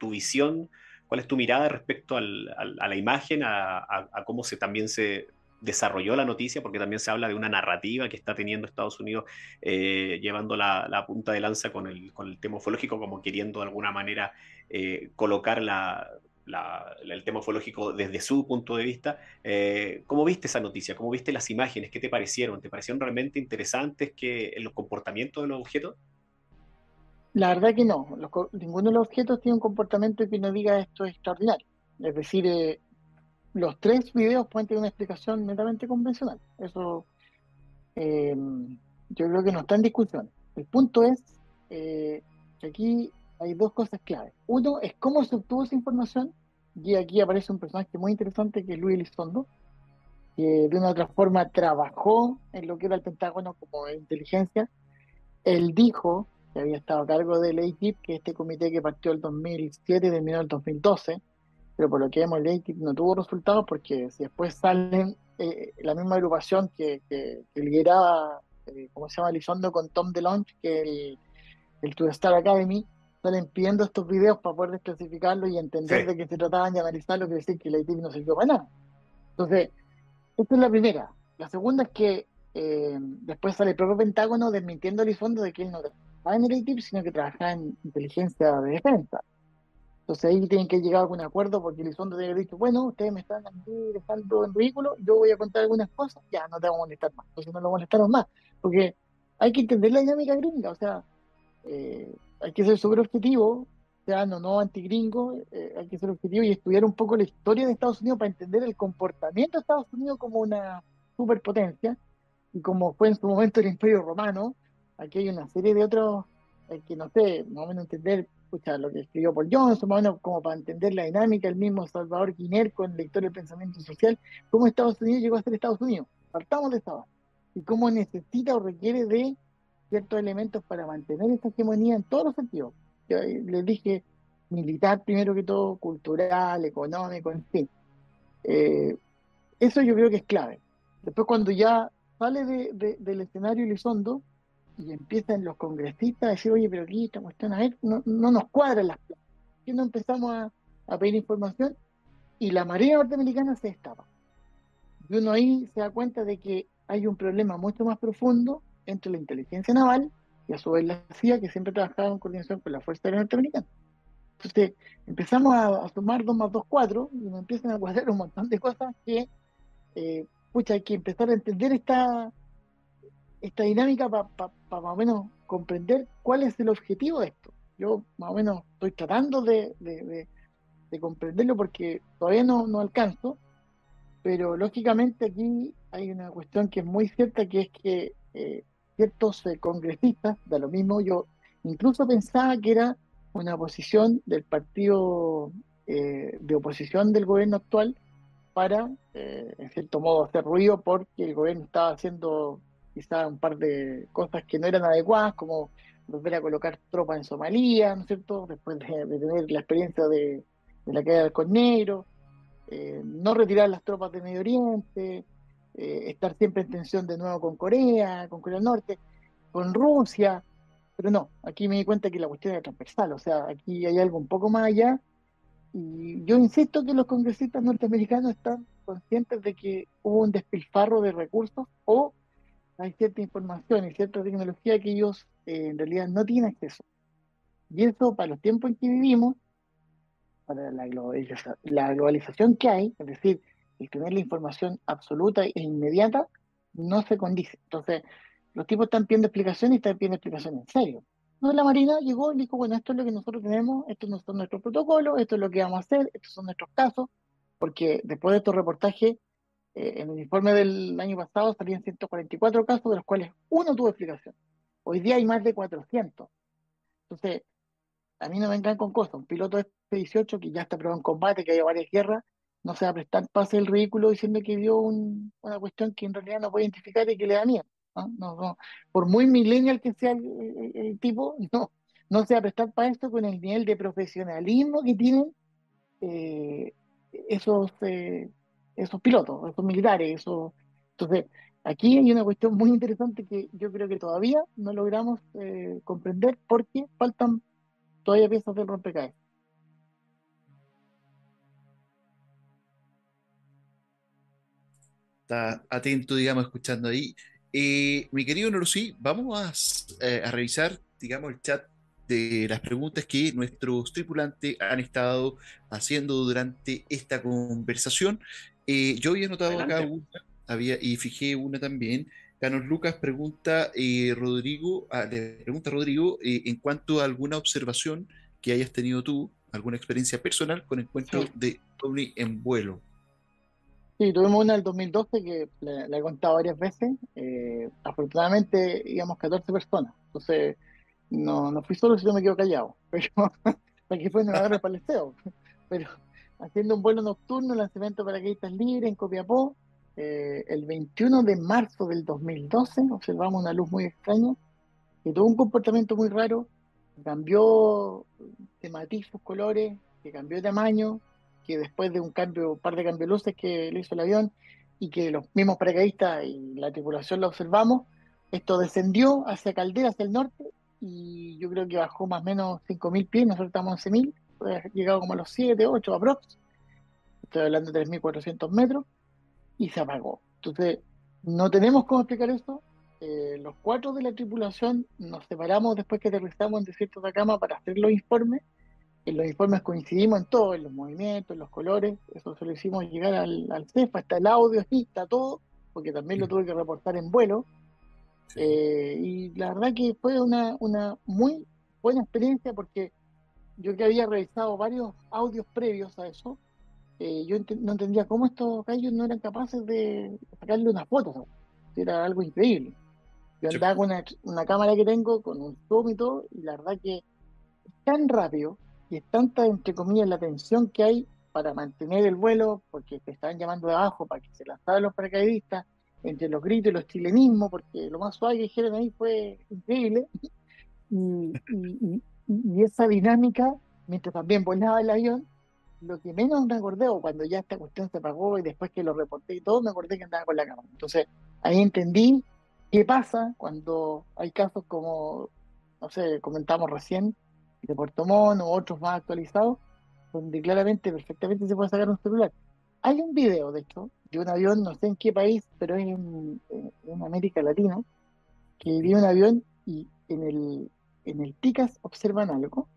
visión? ¿Cuál es tu mirada respecto a la imagen, a, cómo se, también se desarrolló la noticia? Porque también se habla de una narrativa que está teniendo Estados Unidos eh, llevando la, punta de lanza con el, tema ufológico, como queriendo de alguna manera eh, colocar el tema ufológico desde su punto de vista. Eh, ¿Cómo viste esa noticia? ¿Cómo viste las imágenes? ¿Qué te parecieron? ¿Te parecieron realmente interesantes que, los comportamientos de los objetos? La verdad que no. ninguno de los objetos tiene un comportamiento que no diga esto es extraordinario. Es decir, los tres videos pueden tener una explicación netamente convencional. Eso eh, yo creo que no está en discusión. El punto es eh, que aquí hay dos cosas claves. Uno es cómo se obtuvo esa información. Y aquí aparece un personaje muy interesante que es Luis Elizondo, que de una u otra forma trabajó en lo que era el Pentágono como inteligencia. Él dijo que había estado a cargo del ATIP, que este comité que partió el 2007 y terminó el 2012, pero por lo que vemos ATIP no tuvo resultados porque si después salen eh, la misma agrupación que, que, lideraba, eh, ¿cómo se llama? Elizondo con Tom DeLonge, que el, el To Star Academy, salen pidiendo estos videos para poder desclasificarlos y entender de qué se trataban y analizarlo, quiere decir que el ATIP no sirvió para nada. Entonces, esta es la primera. La segunda es que eh, después sale el propio Pentágono desmintiendo a Elizondo de que él no en el ATIP, sino que trabajaba en inteligencia de defensa. Entonces ahí tienen que llegar a algún acuerdo porque Elizondo debe haber dicho, bueno, ustedes me están dejando en ridículo, yo voy a contar algunas cosas, ya no te vamos a molestar más, entonces no lo molestaron más, porque hay que entender la dinámica gringa, o sea, eh, hay que ser súper objetivo, sea, no, no antigringo, eh, hay que ser objetivo y estudiar un poco la historia de Estados Unidos para entender el comportamiento de Estados Unidos como una superpotencia y como fue en su momento el Imperio Romano, aquí hay una serie de otros que no sé, más o menos entender escucha, lo que escribió Paul Johnson, como para entender la dinámica, el mismo Salvador Guiner con la historia del pensamiento social, cómo Estados Unidos llegó a ser Estados Unidos. Partamos de esta base. Y cómo necesita o requiere de ciertos elementos para mantener esta hegemonía en todos los sentidos. Yo les dije, militar primero que todo, cultural, económico, en fin. Eh, eso yo creo que es clave. Después cuando ya sale de, del escenario Elizondo, y empiezan los congresistas a decir, oye, pero aquí esta cuestión, a ver, no, nos cuadran las plazas. Y no empezamos a, pedir información y la Marina norteamericana se destapa. Y uno ahí se da cuenta de que hay un problema mucho más profundo entre la inteligencia naval y a su vez la CIA, que siempre trabajaba en coordinación con la Fuerza Aérea Norteamericana. Entonces empezamos a, sumar 2 más 2, 4 y nos empiezan a cuadrar un montón de cosas que, eh, pucha, hay que empezar a entender esta, esta dinámica para más o menos comprender cuál es el objetivo de esto. Yo más o menos estoy tratando de, comprenderlo porque todavía no, no, alcanzo, pero lógicamente aquí hay una cuestión que es muy cierta, que es que eh, ciertos eh, congresistas, de lo mismo, yo incluso pensaba que era una posición del partido eh, de oposición del gobierno actual para, en cierto modo, hacer ruido porque el gobierno estaba haciendo quizá un par de cosas que no eran adecuadas, como volver a colocar tropas en Somalia, ¿no es cierto? Después de, tener la experiencia de, la caída del Cornero, eh, no retirar las tropas de Medio Oriente, eh, estar siempre en tensión de nuevo con Corea, con Corea del Norte, con Rusia, pero no, aquí me di cuenta que la cuestión era transversal, o sea, aquí hay algo un poco más allá, y yo insisto que los congresistas norteamericanos están conscientes de que hubo un despilfarro de recursos o hay cierta información y cierta tecnología que ellos eh, en realidad no tienen acceso. Y eso para los tiempos en que vivimos, para la, globalización, que hay, es decir, el tener la información absoluta e inmediata, no se condice. Entonces, los tipos están pidiendo explicaciones y están pidiendo explicaciones en serio. No, la Marina llegó y dijo, bueno, esto es lo que nosotros tenemos, estos no son nuestros protocolos, esto es lo que vamos a hacer, estos son nuestros casos, porque después de estos reportajes eh, en el informe del año pasado salían 144 casos, de los cuales uno tuvo explicación. Hoy día hay más de 400. Entonces, a mí no me vengan con cosas. Un piloto es F-18, que ya está probado en combate, que hay varias guerras, no se va a prestar pase el ridículo diciendo que vio una cuestión que en realidad no puede identificar y que le da miedo. No, Por muy millennial que sea el, tipo, no, no se va a prestar para esto con el nivel de profesionalismo que tienen eh, esos, eh, esos pilotos, esos militares. Esos... Entonces, aquí hay una cuestión muy interesante que yo creo que todavía no logramos eh, comprender porque faltan todavía piezas del rompecabezas. Está atento, digamos, escuchando ahí. Eh, mi querido Norosí, vamos eh, a, revisar, digamos, el chat de las preguntas que nuestros tripulantes han estado haciendo durante esta conversación. Eh, yo había notado acá una, había, y fijé una también. Carlos Lucas pregunta, Rodrigo, ah, le pregunta a Rodrigo en cuanto a alguna observación que hayas tenido tú, alguna experiencia personal con encuentro de ovni en vuelo. Sí, tuvimos una del 2012 que la, he contado varias veces. Eh, afortunadamente íbamos 14 personas, entonces no, no fui solo si no me quedo callado, pero aquí fue en el palesteo. Pero haciendo un vuelo nocturno, lanzamiento para paracaidistas libres en Copiapó, eh, el 21 de marzo del 2012 observamos una luz muy extraña que tuvo un comportamiento muy raro, cambió de matiz sus colores, que cambió de tamaño, que después de un cambio, un par de cambios de luces que le hizo el avión y que los mismos paracaidistas y la tripulación lo observamos, esto descendió hacia Caldera, hacia el norte, y yo creo que bajó más o menos 5.000 pies, nosotros estamos en 11.000, llegado como a los 7, 8 aprox, estoy hablando de 3.400 metros, y se apagó. Entonces, no tenemos cómo explicar eso. Eh, los cuatro de la tripulación nos separamos después que aterrizamos en desierto de cama para hacer los informes en los informes coincidimos en todo, en los movimientos, en los colores, eso se lo hicimos llegar al, al CEFA, está el audio, está todo, porque también lo tuve que reportar en vuelo. Eh, y la verdad que fue una, una muy buena experiencia porque yo que había revisado varios audios previos a eso, eh, yo no entendía cómo estos gallos no eran capaces de sacarle unas fotos. Era algo increíble. Yo andaba con una, una, cámara que tengo, con un zoom y todo, y la verdad que es tan rápido, y es tanta, entre comillas, la tensión que hay para mantener el vuelo, porque te estaban llamando de abajo para que se lanzaran los paracaidistas, entre los gritos y los chilenismos, porque lo más suave que dijeron ahí fue increíble. Y, esa dinámica, mientras también volaba el avión, lo que menos me acordé, o cuando ya esta cuestión se apagó y después que lo reporté y todo, me acordé que andaba con la cámara. Entonces, ahí entendí qué pasa cuando hay casos como, no sé, comentamos recién, de Puerto Montt o otros más actualizados, donde claramente, perfectamente se puede sacar un celular. Hay un video, de esto de un avión, no sé en qué país, pero es en, América Latina, que viene un avión y en el, en el TICAS observan algo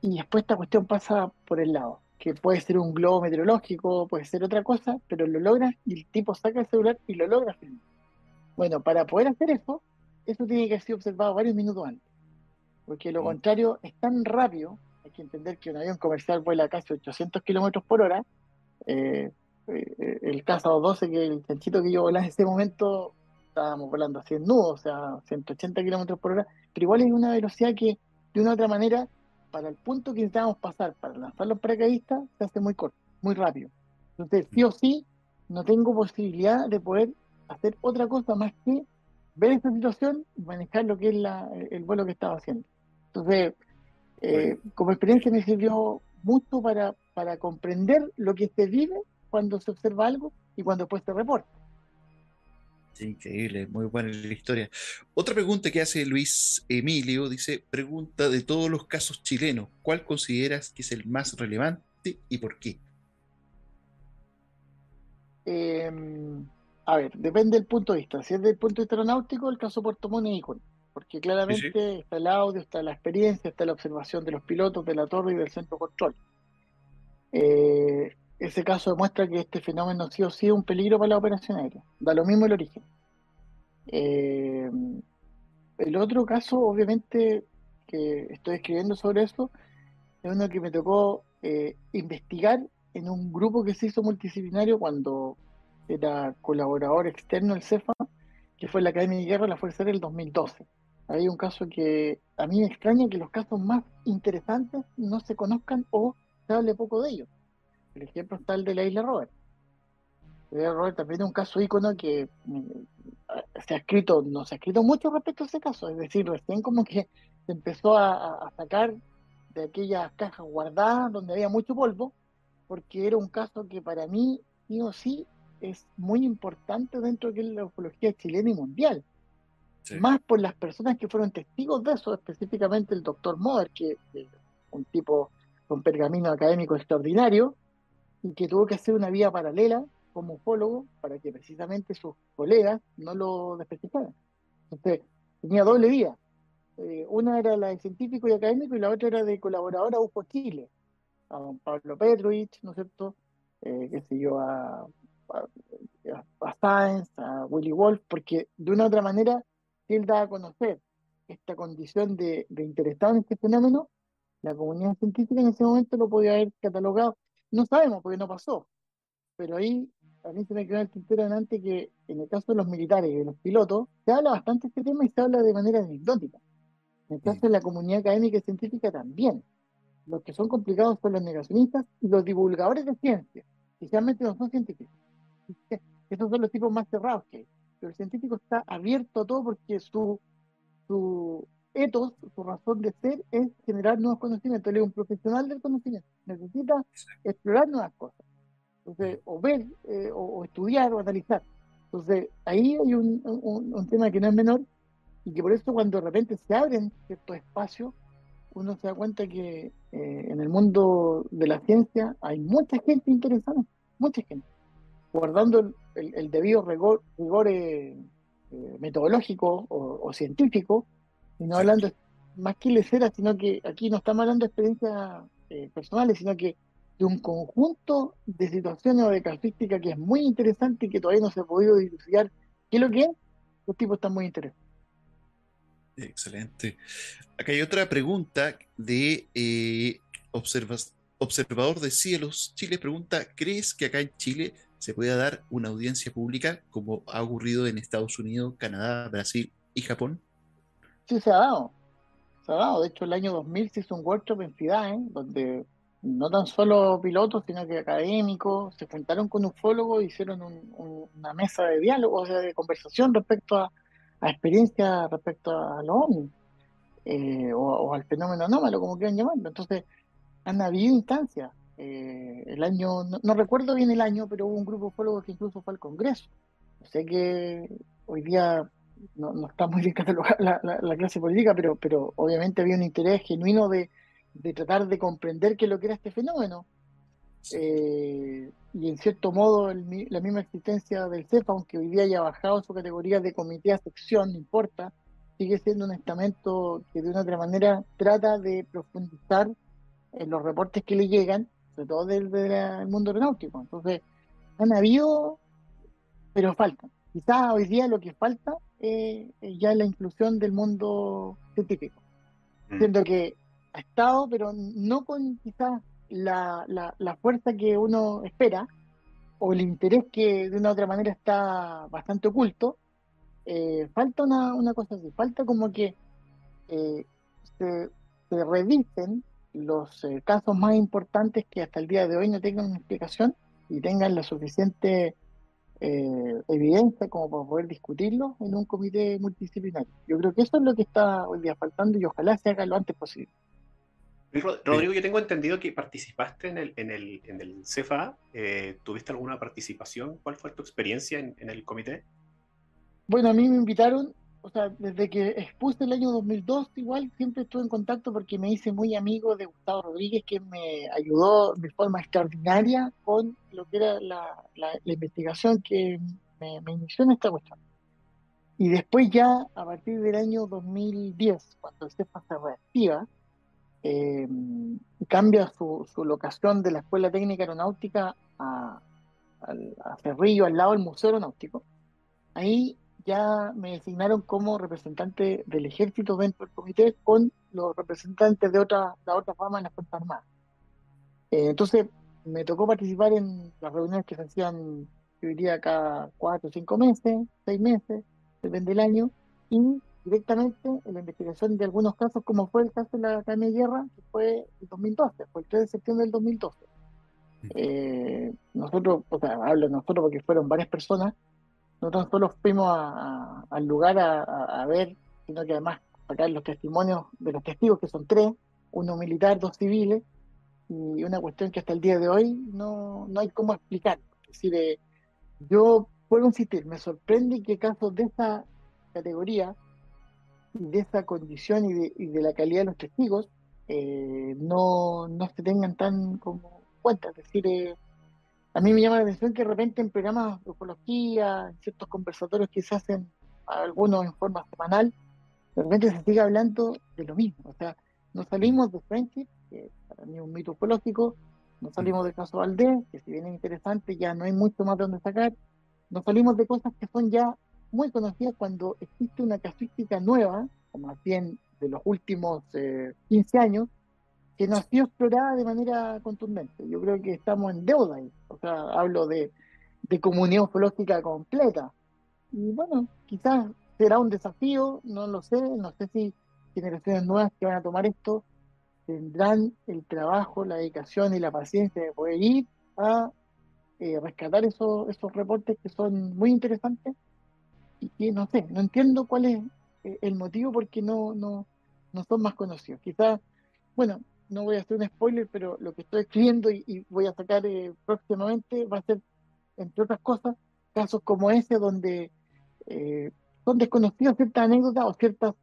y después esta cuestión pasa por el lado, que puede ser un globo meteorológico, puede ser otra cosa, pero lo logra y el tipo saca el celular y lo logra filmar. Bueno, para poder hacer eso, eso tiene que ser observado varios minutos antes porque lo mm. contrario es tan rápido, hay que entender que un avión comercial vuela casi 800 kilómetros por hora, eh, eh, el caso 12, que el chanchito que yo volaba en ese momento, estábamos volando a 100 nudos, o sea, 180 kilómetros por hora, pero igual es una velocidad que de una u otra manera, para el punto que necesitábamos pasar para lanzar los paracaidistas, se hace muy corto, muy rápido. Entonces, sí o sí, no tengo posibilidad de poder hacer otra cosa más que ver esta situación y manejar lo que es el vuelo que estaba haciendo. Entonces, eh, como experiencia me sirvió mucho para, para comprender lo que se vive cuando se observa algo y cuando después se reporta. Increíble, muy buena la historia. Otra pregunta que hace Luis Emilio dice, pregunta de todos los casos chilenos, ¿cuál consideras que es el más relevante y por qué? Em, a ver, depende del punto de vista. Si es del punto de vista aeronáutico, el caso Puerto Montt y porque claramente está el audio, está la experiencia, está la observación de los pilotos, de la torre y del centro control. Eh, ese caso demuestra que este fenómeno sí o sí es un peligro para la operación aérea. Da lo mismo el origen. Eh, el otro caso, obviamente, que estoy escribiendo sobre eso, es uno que me tocó eh, investigar en un grupo que se hizo multidisciplinario cuando era colaborador externo del CEFA, que fue la Academia de Guerra de la Fuerza Aérea del 2012 hay un caso que a mí me extraña que los casos más interesantes no se conozcan o se hable poco de ellos. El ejemplo está el de la isla Robert. La isla Robert también es un caso ícono que mm, se ha escrito, no se ha escrito mucho respecto a ese caso, es decir, recién como que se empezó a, sacar de aquellas cajas guardadas donde había mucho polvo, porque era un caso que para mí, sí o sí, es muy importante dentro de la ufología chilena y mundial. Más por las personas que fueron testigos de eso, específicamente el doctor Moder, que es un tipo con pergamino académico extraordinario, y que tuvo que hacer una vía paralela como ufólogo para que precisamente sus colegas no lo desprestigiaran. Entonces, tenía doble vía. Eh, una era la de científico y académico y la otra era de colaborador a UFO Chile, a Pablo Petrovich, ¿no es cierto? Eh, qué sé yo, a, a, a a Willy Wolf, porque de una u otra manera, él da a conocer esta condición de, de interesado en este fenómeno, la comunidad científica en ese momento lo podía haber catalogado. No sabemos porque no pasó, pero ahí a mí se me quedó el tintero antes que en el caso de los militares y de los pilotos, se habla bastante de este tema y se habla de manera anecdótica. En el caso de la comunidad académica y científica también. Los que son complicados son los negacionistas y los divulgadores de ciencia, especialmente no son científicos. Esos son los tipos más cerrados que hay. Pero el científico está abierto a todo porque su, su etos, su razón de ser es generar nuevos conocimientos. Él es un profesional del conocimiento. Necesita explorar nuevas cosas. Entonces, o ver, eh, o, estudiar, o analizar. Entonces, ahí hay un, un, tema que no es menor y que por eso cuando de repente se abren ciertos espacios, uno se da cuenta que eh, en el mundo de la ciencia hay mucha gente interesada, mucha gente, guardando el, debido rigor, rigor eh, metodológico o, científico, y no hablando más que lecera, sino que aquí no estamos hablando de experiencias personales, sino que de un conjunto de situaciones o de casuística que es muy interesante y que todavía no se ha podido dilucidar qué es lo que es, los tipos están muy interesados. Excelente. Acá hay otra pregunta de eh, Observador de Cielos. Chile pregunta, ¿crees que acá en Chile se pueda dar una audiencia pública como ha ocurrido en Estados Unidos, Canadá, Brasil y Japón? Sí, se ha dado. Se ha dado. De hecho, el año 2000 se hizo un workshop en FIDAE, donde no tan solo pilotos, sino que académicos, se juntaron con ufólogos, hicieron una mesa de diálogo, o sea, de conversación respecto a, experiencias respecto a los ovnis, eh, o, al fenómeno anómalo, como quieran llamarlo. Entonces, han habido instancias. Eh, el año, no, recuerdo bien el año, pero hubo un grupo de ufólogos que incluso fue al Congreso. Sé que hoy día no, está muy bien catalogada la, clase política, pero, pero obviamente había un interés genuino de de tratar de comprender qué es lo que era este fenómeno. Eh, y en cierto modo la misma existencia del CEFA, aunque hoy día haya bajado su categoría de comité a sección, no importa, sigue siendo un estamento que de una otra manera trata de profundizar en los reportes que le llegan, sobre todo del, mundo aeronáutico. Entonces, han habido, pero falta. Quizás hoy día lo que falta es ya la inclusión del mundo científico. Mm. Siendo que ha estado, pero no con quizás la, la, fuerza que uno espera o el interés que de una u otra manera está bastante oculto, eh, falta una, una, cosa así, falta como que eh, se, se, revisen los eh, casos más importantes que hasta el día de hoy no tengan una explicación y tengan la suficiente evidencia como para poder discutirlo en un comité multidisciplinario. Yo creo que eso es lo que está hoy día faltando y ojalá se haga lo antes posible. Rodrigo, yo tengo entendido que participaste en el, en el, en el CFA. Eh, ¿Tuviste alguna participación? ¿Cuál fue tu experiencia en, el comité? Bueno, a mí me invitaron, o sea, desde que expuse el año 2002, igual siempre estuve en contacto porque me hice muy amigo de Gustavo Rodríguez, que me ayudó de forma extraordinaria con lo que era la, la, investigación que me, me, inició en esta cuestión. Y después ya, a partir del año 2010, cuando el CEFA se reactiva, eh, cambia su, locación de la Escuela Técnica Aeronáutica a, a, Cerrillo, al lado del Museo Aeronáutico, ahí ya me designaron como representante del ejército dentro del comité con los representantes de otra, la otra rama en las Fuerzas Armadas. Eh, entonces me tocó participar en las reuniones que se hacían, yo diría, cada cuatro o cinco meses, seis meses, depende del año, y directamente en la investigación de algunos casos, como fue el caso de la Academia de Guerra, que fue el 2012, fue el 3 de septiembre del 2012. Eh, nosotros, o sea, hablo nosotros porque fueron varias personas, no tan solo fuimos al lugar a, ver, sino que además sacar los testimonios de los testigos, que son tres, uno militar, dos civiles, y una cuestión que hasta el día de hoy no, no hay cómo explicar. Es decir, eh, yo puedo insistir, me sorprende que casos de esa categoría de esa condición y de, y de la calidad de los testigos eh, no, no se tengan tan como cuenta. Es decir, eh, a mí me llama la atención que de repente en programas de ufología, en ciertos conversatorios que se hacen, algunos en forma semanal, de repente se sigue hablando de lo mismo. O sea, no salimos de Friendship, que para mí es un mito ufológico, no salimos del caso Valdés, que si bien es interesante, ya no hay mucho más de donde sacar, no salimos de cosas que son ya muy conocidas cuando existe una casuística nueva, o más bien de los últimos 15 eh, años, que no ha sido explorada de manera contundente. Yo creo que estamos en deuda ahí. O sea, hablo de, de comunión ufológica completa. Y bueno, quizás será un desafío, no lo sé, no sé si generaciones nuevas que van a tomar esto tendrán el trabajo, la dedicación y la paciencia de poder ir a eh, rescatar esos, esos reportes que son muy interesantes y que no sé, no entiendo cuál es eh, el motivo porque no, no, no son más conocidos. Quizás, bueno, no voy a hacer un spoiler, pero lo que estoy escribiendo y, voy a sacar eh, próximamente va a ser, entre otras cosas, casos como ese donde son desconocidas ciertas anécdotas o ciertas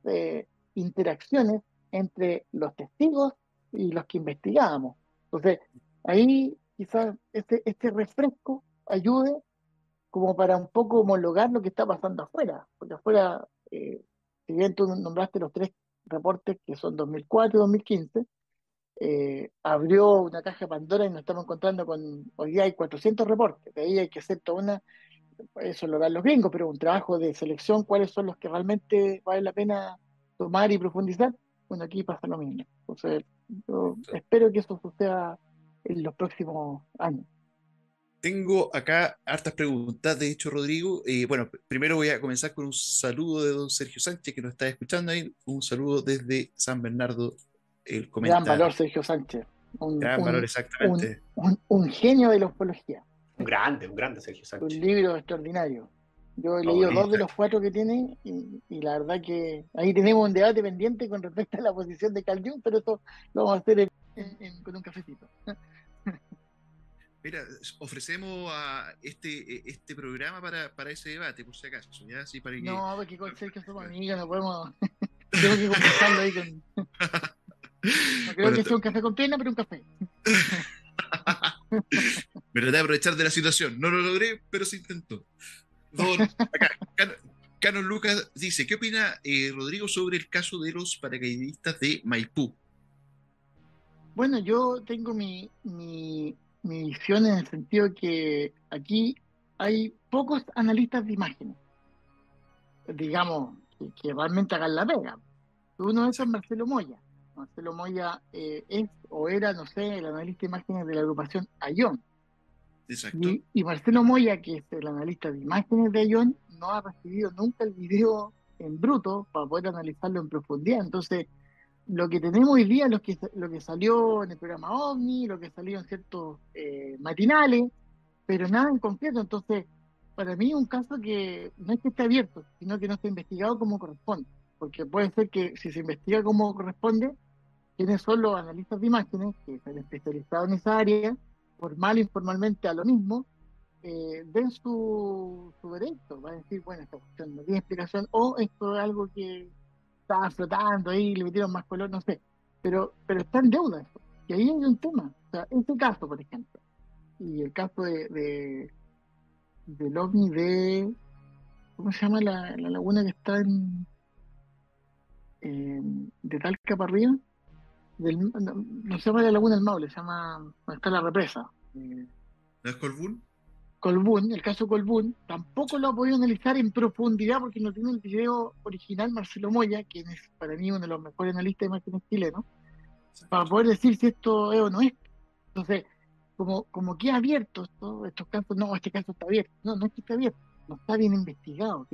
interacciones entre los testigos y los que investigábamos. Entonces, ahí quizás este, este refresco ayude como para un poco homologar lo que está pasando afuera, porque afuera, eh, si bien tú nombraste los tres reportes que son 2004 y 2015, eh, abrió una caja de Pandora y nos estamos encontrando con, hoy día hay 400 reportes, de ahí hay que hacer toda una, eso lo dan los gringos, pero un trabajo de selección, cuáles son los que realmente vale la pena tomar y profundizar, bueno, aquí pasa lo mismo. Entonces, yo espero que eso suceda en los próximos años. Tengo acá hartas preguntas, de hecho, Rodrigo. Eh, bueno, primero voy a comenzar con un saludo de don Sergio Sánchez, que nos está escuchando ahí. Un saludo desde San Bernardo, el comentario. Gran valor, Sergio Sánchez. Un, Gran valor, exactamente. Un, genio de la ufología. Un grande, un grande Sergio Sánchez. Un libro extraordinario. Yo he leído dos de los cuatro que tiene y, la verdad que ahí tenemos un debate pendiente con respecto a la posición de Carl Jung, pero eso lo vamos a hacer con un cafecito. Mira, ofrecemos a este, este programa para, para ese debate, por si acaso, ¿ya? Para que... No, porque con Sergio somos amigos, no podemos... Tengo que conversarlo ahí con... No creo que sea un café con pena, pero un café. Me traté de aprovechar de la situación. No lo logré, pero se intentó. Don, acá, Canon Lucas dice, ¿qué opina eh, Rodrigo sobre el caso de los paracaidistas de Maipú? Bueno, yo tengo mi, mi, visión en el sentido que aquí hay pocos analistas de imágenes, digamos, que, realmente hagan la pega. Uno de esos es Marcelo Moya. Marcelo Moya eh, es o era, no sé, el analista de imágenes de la agrupación Ayón. Exacto. Y, Marcelo Moya, que es el analista de imágenes de Ayón, no ha recibido nunca el video en bruto para poder analizarlo en profundidad. Entonces, lo que tenemos hoy día, lo que, lo que salió en el programa OVNI, lo que salió en ciertos eh, matinales, pero nada en concreto. Entonces, para mí es un caso que no es que esté abierto, sino que no está investigado como corresponde. Porque puede ser que si se investiga como corresponde, quienes son los analistas de imágenes, que están especializados en esa área, formal o informalmente a lo mismo, eh, den su, su derecho. Va a decir, bueno, esta cuestión no tiene explicación, o esto es algo que estaba flotando ahí, le metieron más color, no sé. Pero, pero está en deuda eso. Y ahí hay un tema. O sea, este caso, por ejemplo, y el caso de, de del ovni de ¿cómo se llama la, la laguna que está en, de Talca para arriba? Del, no, se llama la laguna del Maule, se llama donde está la represa. ¿No es Colbún? Colbún, el caso Colbún, tampoco lo ha podido analizar en profundidad porque no tiene el video original Marcelo Moya, quien es para mí uno de los mejores analistas de imágenes chilenos, para poder decir si esto es o no es. Entonces, como, como queda abierto estos casos, no, este caso está abierto, no, no es que esté abierto, no está bien investigado,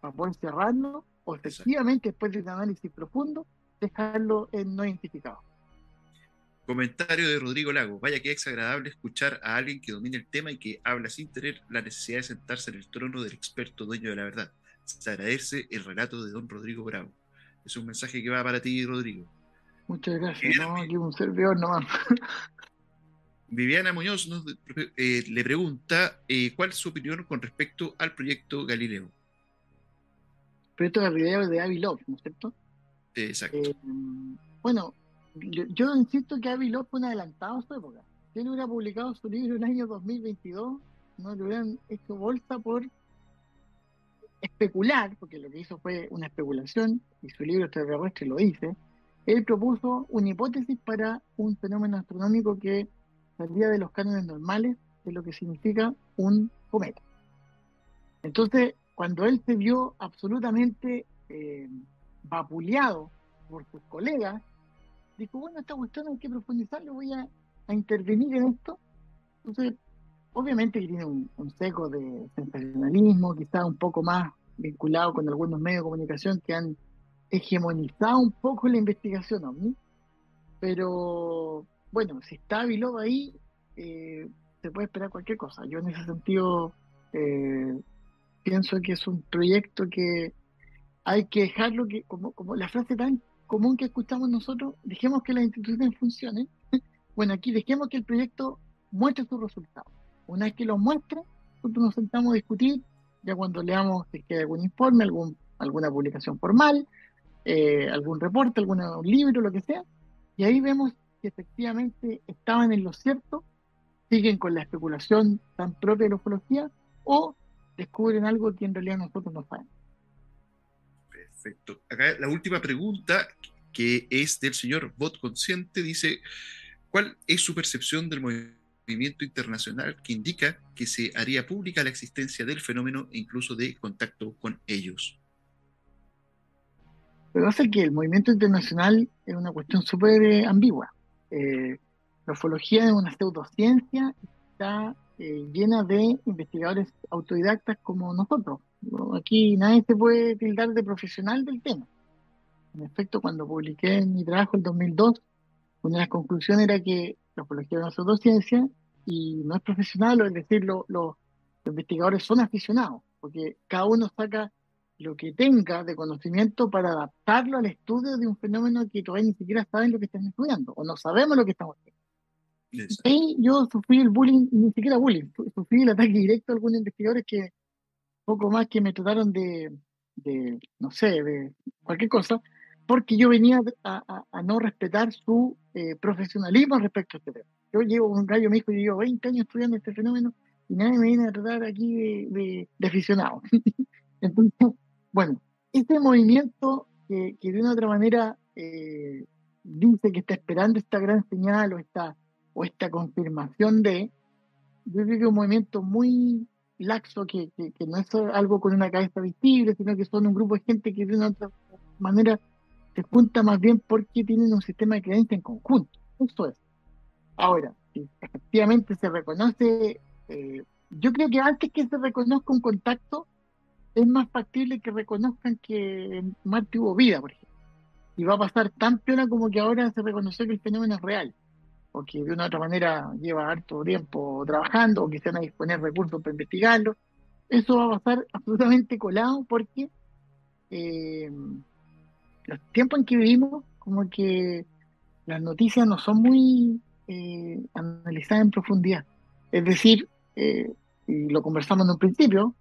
para poder cerrarlo o efectivamente después de un análisis profundo, dejarlo en no identificado. Comentario de Rodrigo Lago. Vaya que es agradable escuchar a alguien que domina el tema y que habla sin tener la necesidad de sentarse en el trono del experto dueño de la verdad. Se agradece el relato de don Rodrigo Bravo. Es un mensaje que va para ti, Rodrigo. Muchas gracias. no, aquí un servidor nomás. Viviana Muñoz eh, le pregunta eh, cuál es su opinión con respecto al proyecto Galileo. El proyecto Galileo de Avilov, ¿no es cierto? Exacto. Eh, bueno, yo, insisto que Avilov fue un adelantado a su época. Si él hubiera publicado su libro en el año 2022, no le hubieran hecho bolsa por especular, porque lo que hizo fue una especulación, y su libro extraterrestre lo dice, él propuso una hipótesis para un fenómeno astronómico que salía de los cánones normales de lo que significa un cometa. Entonces, cuando él se vio absolutamente eh, vapuleado por sus colegas, dijo, bueno, esta cuestión hay que profundizarlo, voy a, intervenir en esto. Entonces, obviamente que tiene un, seco de sensacionalismo, quizás un poco más vinculado con algunos medios de comunicación que han hegemonizado un poco la investigación mí, pero bueno, si está Vilov ahí, eh, se puede esperar cualquier cosa. Yo en ese sentido eh, pienso que es un proyecto que hay que dejarlo que, como, como la frase tan común que escuchamos nosotros, dejemos que las instituciones funcionen. bueno, aquí dejemos que el proyecto muestre sus resultados. Una vez que lo muestre, nosotros nos sentamos a discutir, ya cuando leamos si queda algún informe, algún, alguna publicación formal, eh, algún reporte, algún libro, lo que sea, y ahí vemos que efectivamente estaban en lo cierto, siguen con la especulación tan propia de la ufología, o descubren algo que en realidad nosotros no sabemos. Perfecto. Acá la última pregunta, que es del señor Bot Consciente, dice, ¿cuál es su percepción del movimiento internacional que indica que se haría pública la existencia del fenómeno e incluso de contacto con ellos? Lo que que el movimiento internacional es una cuestión súper eh, ambigua. Eh, la ufología es una pseudociencia, está eh, llena de investigadores autodidactas como nosotros. Aquí nadie se puede tildar de profesional del tema. En efecto, cuando publiqué mi trabajo en 2002, una de las conclusiones era que la ufología es una pseudociencia y no es profesional, es decir, los investigadores son aficionados, porque cada uno saca lo que tenga de conocimiento para adaptarlo al estudio de un fenómeno que todavía ni siquiera saben lo que están estudiando, o no sabemos lo que estamos estudiando. Y yo sufrí el bullying, ni siquiera bullying, sufrí el ataque directo a algunos investigadores que poco más que me trataron de, no sé, de cualquier cosa, porque yo venía a, no respetar su eh, profesionalismo respecto a este tema. Yo llevo, un gallo me dijo, yo llevo 20 años estudiando este fenómeno y nadie me viene a tratar aquí de, aficionado. Entonces, bueno, este movimiento que, de una otra manera eh, dice que está esperando esta gran señal o esta, o esta confirmación de, yo creo que es un movimiento muy laxo, que, no es algo con una cabeza visible, sino que son un grupo de gente que de una otra manera se junta más bien porque tienen un sistema de creencia en conjunto. Eso es. Ahora, efectivamente se reconoce, eh, yo creo que antes que se reconozca un contacto, es más factible que reconozcan que Marte hubo vida, por ejemplo. Y va a pasar tan pena como que ahora se reconoció que el fenómeno es real, porque de una u otra manera lleva harto tiempo trabajando, o que se van a disponer recursos para investigarlo. Eso va a pasar absolutamente colado porque eh, los tiempos en que vivimos, como que las noticias no son muy eh, analizadas en profundidad. Es decir, eh, y lo conversamos en un principio,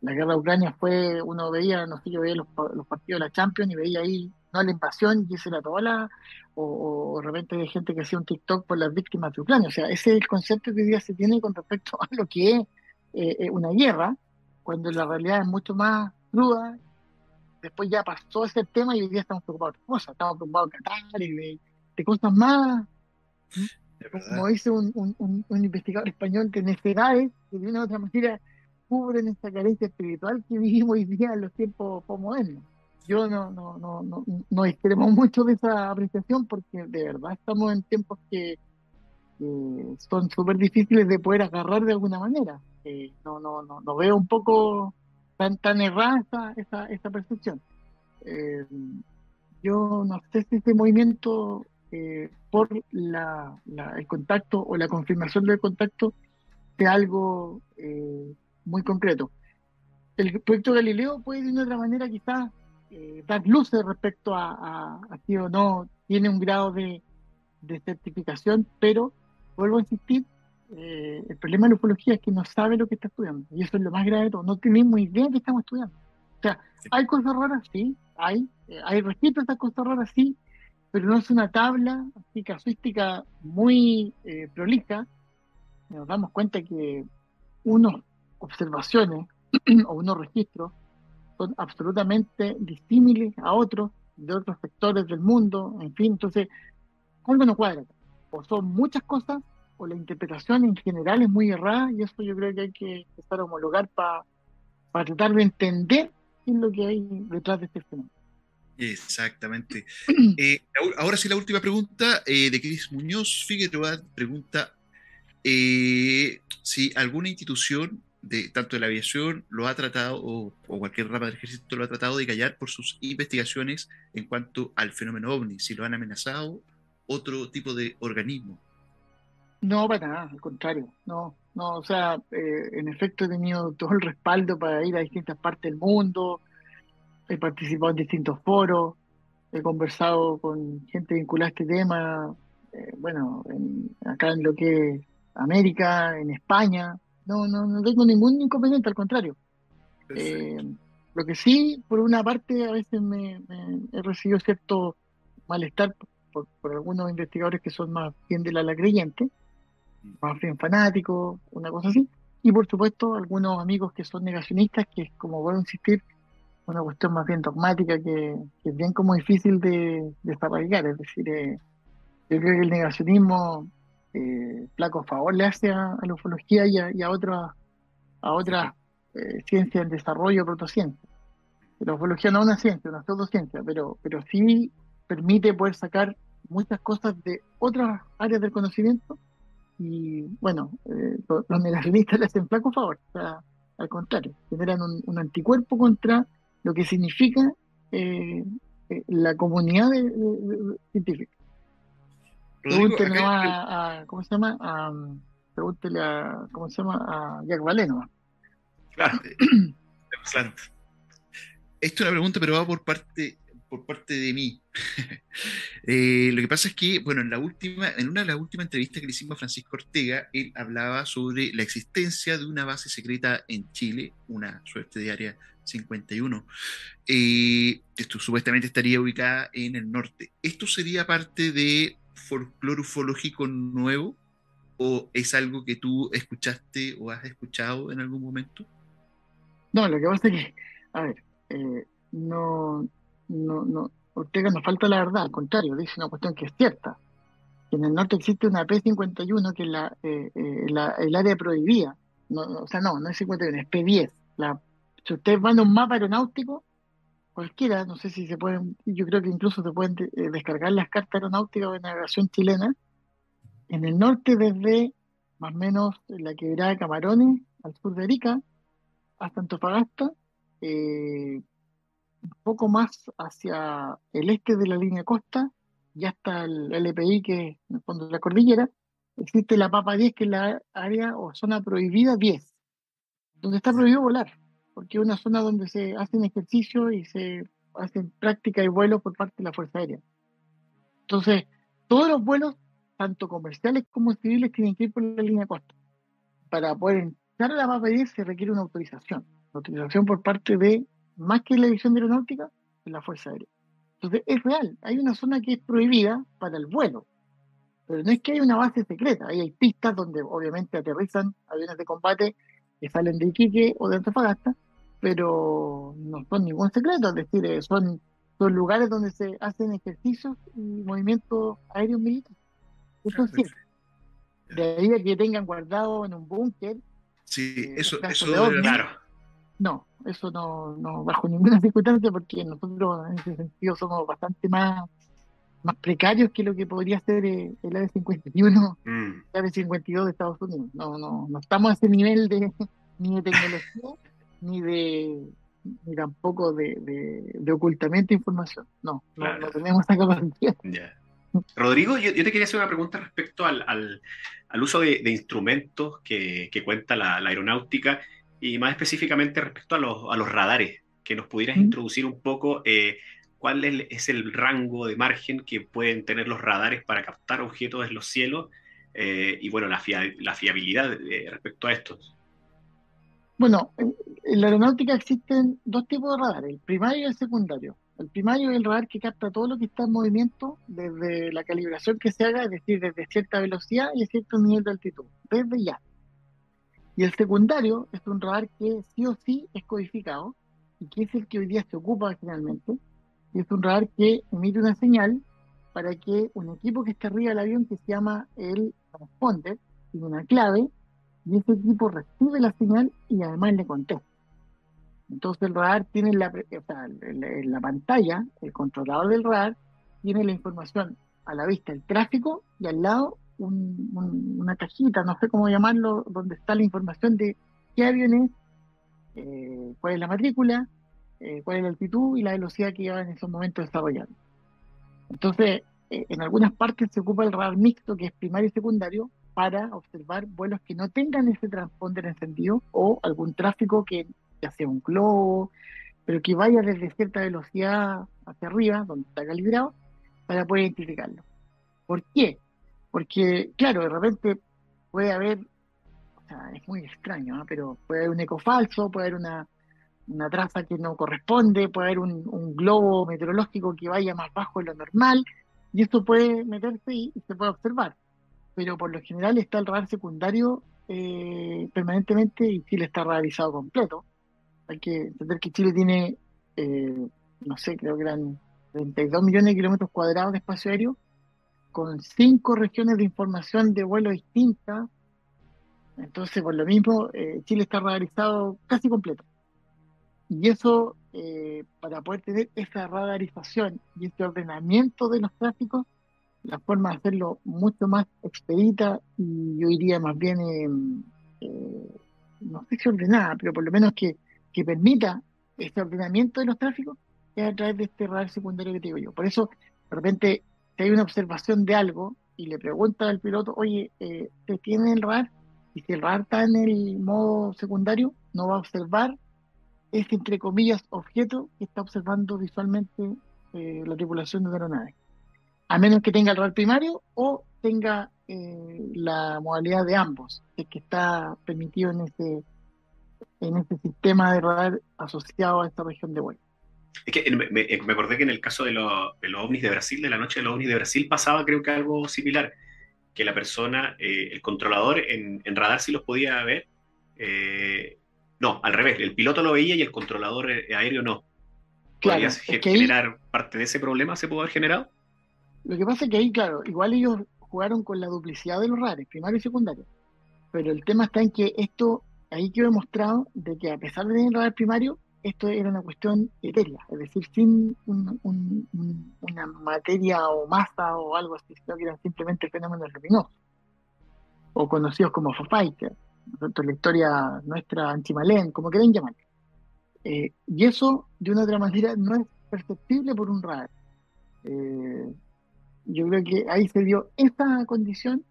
la guerra de Ucrania fue, uno veía, no sé, yo veía los, partidos de la Champions y veía ahí, no la invasión y era toda la, o, de repente hay gente que hacía un TikTok por las víctimas de Ucrania. O sea, ese es el concepto que hoy día se tiene con respecto a lo que es eh, eh, una guerra, cuando la realidad es mucho más cruda. Después ya pasó ese tema y hoy día estamos preocupados de cosas, estamos preocupados de Qatar y de, cosas más. Como dice un, un, un, investigador español, que necesidades, que de una u otra manera cubren esta carencia espiritual que vivimos hoy día en los tiempos modernos. Yo no, no, no, no, no extremo mucho de esa apreciación porque de verdad estamos en tiempos que, son súper difíciles de poder agarrar de alguna manera. Eh, no, no, no, no veo un poco tan, tan errada esa, esa, percepción. Eh, yo no sé si este movimiento eh, por la, el contacto o la confirmación del contacto sea algo eh, muy concreto. El proyecto Galileo puede de una otra manera quizás dar luces respecto a, a, si o no tiene un grado de, de certificación, pero vuelvo a insistir, eh, el problema de la ufología es que no sabe lo que está estudiando. Y eso es lo más grave de todo. No tenemos idea de qué estamos estudiando. O sea, hay cosas raras, sí, hay. Eh, hay a estas cosas raras, sí, pero no es una tabla así casuística muy eh, prolija. Nos damos cuenta que unas observaciones o unos registros son absolutamente disímiles a otros de otros sectores del mundo, en fin, entonces algo no cuadra. O son muchas cosas o la interpretación en general es muy errada y eso yo creo que hay que empezar a homologar para tratar de entender qué es lo que hay detrás de este fenómeno. Exactamente. Eh, ahora sí la última pregunta eh, de Cris Muñoz Figueroa pregunta eh, si alguna institución de tanto de la aviación lo ha tratado o, cualquier rama del ejército lo ha tratado de callar por sus investigaciones en cuanto al fenómeno ovni, si lo han amenazado otro tipo de organismo. No, para nada, al contrario, no, no, o sea, eh, en efecto he tenido todo el respaldo para ir a distintas partes del mundo, he participado en distintos foros, he conversado con gente vinculada a este tema, eh, bueno, acá en lo que es América, en España, no, no, no tengo ningún inconveniente, al contrario. Eh, lo que sí, por una parte, a veces me, he recibido cierto malestar por, por, algunos investigadores que son más bien de la, la creyente, más bien fanáticos, una cosa así. Y por supuesto, algunos amigos que son negacionistas, que es como voy a insistir, una cuestión más bien dogmática que, es bien como difícil de, de Es decir, eh, yo creo que el negacionismo, eh, flaco favor le hace a, la ufología y a, y a otras a otras eh, ciencias en desarrollo, protociencia. La ufología no es una ciencia, una pseudociencia, pero, pero sí permite poder sacar muchas cosas de otras áreas del conocimiento y bueno, eh, los negacionistas le hacen flaco favor, o sea, al contrario, generan un, anticuerpo contra lo que significa eh, eh, la comunidad científica. Pregúntele a, ¿cómo se llama? A, pregúntele a, ¿cómo se llama? A Jack Valeno. Claro, Esto es una pregunta, pero va por parte por parte de mí. Eh, lo que pasa es que, bueno, en, la última, en una de las últimas entrevistas que le hicimos a Francisco Ortega, él hablaba sobre la existencia de una base secreta en Chile, una suerte de área 51, eh, esto supuestamente estaría ubicada en el norte. ¿Esto sería parte de folclore ufológico nuevo? ¿O es algo que tú escuchaste o has escuchado en algún momento? No, lo que pasa es que, a ver, eh, no, no, no, Ortega nos falta la verdad, al contrario, dice una cuestión que es cierta. En el norte existe una P51 que es la, eh, eh, el área prohibida. No, o sea, no, no es 51, es P10. La, si ustedes van a un mapa aeronáutico, cualquiera, no sé si se pueden, yo creo que incluso se pueden eh, descargar las cartas aeronáuticas de navegación chilena. En el norte, desde más o menos la quebrada de Camarones, al sur de Arica, hasta Antofagasta, eh, un poco más hacia el este de la línea costa, ya está el LPI, que es en el fondo de la cordillera, existe la Papa 10, que es la área o zona prohibida 10, donde está prohibido volar, porque es una zona donde se hacen ejercicio y se hacen práctica y vuelos por parte de la Fuerza Aérea. Entonces, todos los vuelos, tanto comerciales como civiles, tienen que ir por la línea costa. Para poder entrar a la Papa 10 se requiere una autorización, autorización por parte de más que la división de aeronáutica, en la Fuerza Aérea. Entonces, es real, hay una zona que es prohibida para el vuelo, pero no es que haya una base secreta, ahí hay pistas donde obviamente aterrizan aviones de combate que salen de Iquique o de Antofagasta, pero no son ningún secreto, es decir, eh, son, son lugares donde se hacen ejercicios y movimientos aéreos militares. Eso es cierto. De ahí a que tengan guardado en un búnker. Sí, eh, eso, eso claro. No, eso no, no bajo ninguna circunstancia porque nosotros en ese sentido somos bastante más, más precarios que lo que podría ser eh, el AD-51, mm. el AD-52 de Estados Unidos. No, no, no estamos a ese nivel de, ni de tecnología ni de ni tampoco de, ocultamiento de información. No, no, tenemos esa capacidad. Rodrigo, yo, te quería hacer una pregunta respecto al, al, uso de, instrumentos que, que cuenta la, aeronáutica y más específicamente respecto a los, a los radares, que nos pudieras introducir un poco eh, cuál es, el rango de margen que pueden tener los radares para captar objetos en los cielos eh, y bueno, la, la fiabilidad eh, respecto a estos. Bueno, en, la aeronáutica existen dos tipos de radares, el primario y el secundario. El primario es el radar que capta todo lo que está en movimiento desde la calibración que se haga, es decir, desde cierta velocidad y cierto nivel de altitud, desde ya. Y el secundario es un radar que sí o sí es codificado y que es el que hoy día se ocupa finalmente. Y es un radar que emite una señal para que un equipo que está arriba del avión, que se llama el transponder, tiene una clave y ese equipo recibe la señal y además le contesta. Entonces el radar tiene la, en la pantalla, el controlador del radar tiene la información a la vista, el tráfico, y al lado una cajita, no sé cómo llamarlo, donde está la información de qué avión es, eh, cuál es la matrícula, eh, cuál es la altitud y la velocidad que lleva en esos momentos desarrollando. Entonces, eh, en algunas partes se ocupa el radar mixto, que es primario y secundario, para observar vuelos que no tengan ese transponder encendido o algún tráfico que ya sea un globo, pero que vaya desde cierta velocidad hacia arriba, donde está calibrado, para poder identificarlo. ¿Por qué? Porque, claro, de repente puede haber, o sea, es muy extraño, pero puede haber un eco falso, puede haber una, una traza que no corresponde, puede haber un, globo meteorológico que vaya más bajo de lo normal, y esto puede meterse y, se puede observar. Pero por lo general está el radar secundario eh, permanentemente y Chile está radarizado completo. Hay que entender que Chile tiene, eh, no sé, creo que eran 32 millones de kilómetros cuadrados de espacio aéreo, con cinco regiones de información de vuelo distintas. Entonces, por lo mismo, eh, Chile está radarizado casi completo. Y eso, eh, para poder tener esa radarización y ese ordenamiento de los tráficos, la forma de hacerlo mucho más expedita y yo diría más bien, no sé si ordenada, pero por lo menos que que permita este ordenamiento de los tráficos es a través de este radar secundario que te digo yo. Por eso, de repente, si hay una observación de algo y le pregunta al piloto, oye, eh, ¿te tiene el radar? Y si el radar está en el modo secundario, no va a observar ese, entre comillas, objeto que está observando visualmente eh, la tripulación de la aeronave. A menos que tenga el radar primario o tenga eh, la modalidad de ambos, es que está permitido en ese en este sistema de radar asociado a esta región de vuelo. Es que me, acordé que en el caso de, los ovnis de Brasil, de la noche de los ovnis de Brasil, pasaba creo que algo similar, que la persona, eh, el controlador en, radar sí los podía ver, eh, no, al revés, el piloto lo veía y el controlador aéreo no. Claro, generar parte de ese problema? ¿Se pudo haber generado? Lo que pasa es que ahí, claro, igual ellos jugaron con la duplicidad de los radares, primario y secundario. Pero el tema está en que esto ahí quedó demostrado de que a pesar de tener radar primario, esto era una cuestión etérea, es decir, sin una materia o masa o algo así, sino que eran simplemente fenómenos luminosos, o conocidos como Fafaiker, la historia nuestra antimalén, como quieran llamar. Eh, y eso, de una otra manera, no es perceptible por un radar. Eh, yo creo que ahí se dio esta condición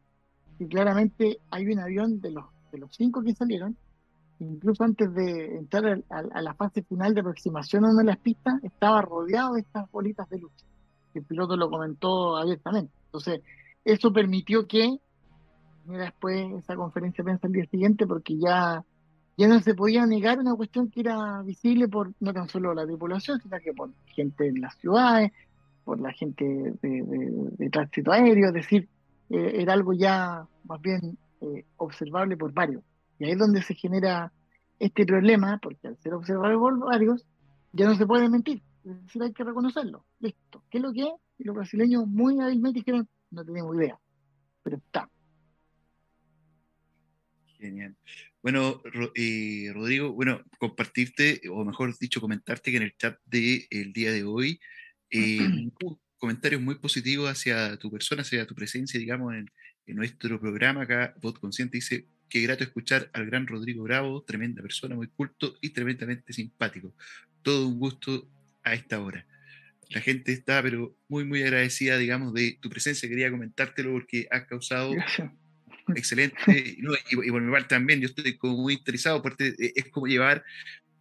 y claramente hay un avión de los, de los cinco que salieron incluso antes de entrar a, la fase final de aproximación a una de las pistas, estaba rodeado de estas bolitas de luz. El piloto lo comentó abiertamente. Entonces, eso permitió que mira después esa conferencia de prensa el día siguiente, porque ya, ya no se podía negar una cuestión que era visible por no tan solo la tripulación, sino que por gente en las ciudades, por la gente de, tránsito aéreo, es decir, eh, era algo ya más bien eh, observable por varios. Y ahí es donde se genera este problema, porque al ser observado por varios, ya no se puede mentir. Es decir, hay que reconocerlo. Listo. ¿Qué es lo que es? Y los brasileños muy hábilmente dijeron, no tenemos idea. Pero está. Genial. Bueno, eh, Rodrigo, bueno, compartirte, o mejor dicho, comentarte que en el chat del el día de hoy, eh, comentarios muy positivos hacia tu persona, hacia tu presencia, digamos, en, en nuestro programa acá, Voz Consciente, dice, qué grato escuchar al gran Rodrigo Bravo, tremenda persona, muy culto y tremendamente simpático. Todo un gusto a esta hora. La gente está, pero muy, muy agradecida, digamos, de tu presencia. Quería comentártelo porque has causado excelente. y, por mi parte también, yo estoy como muy interesado, porque es como llevar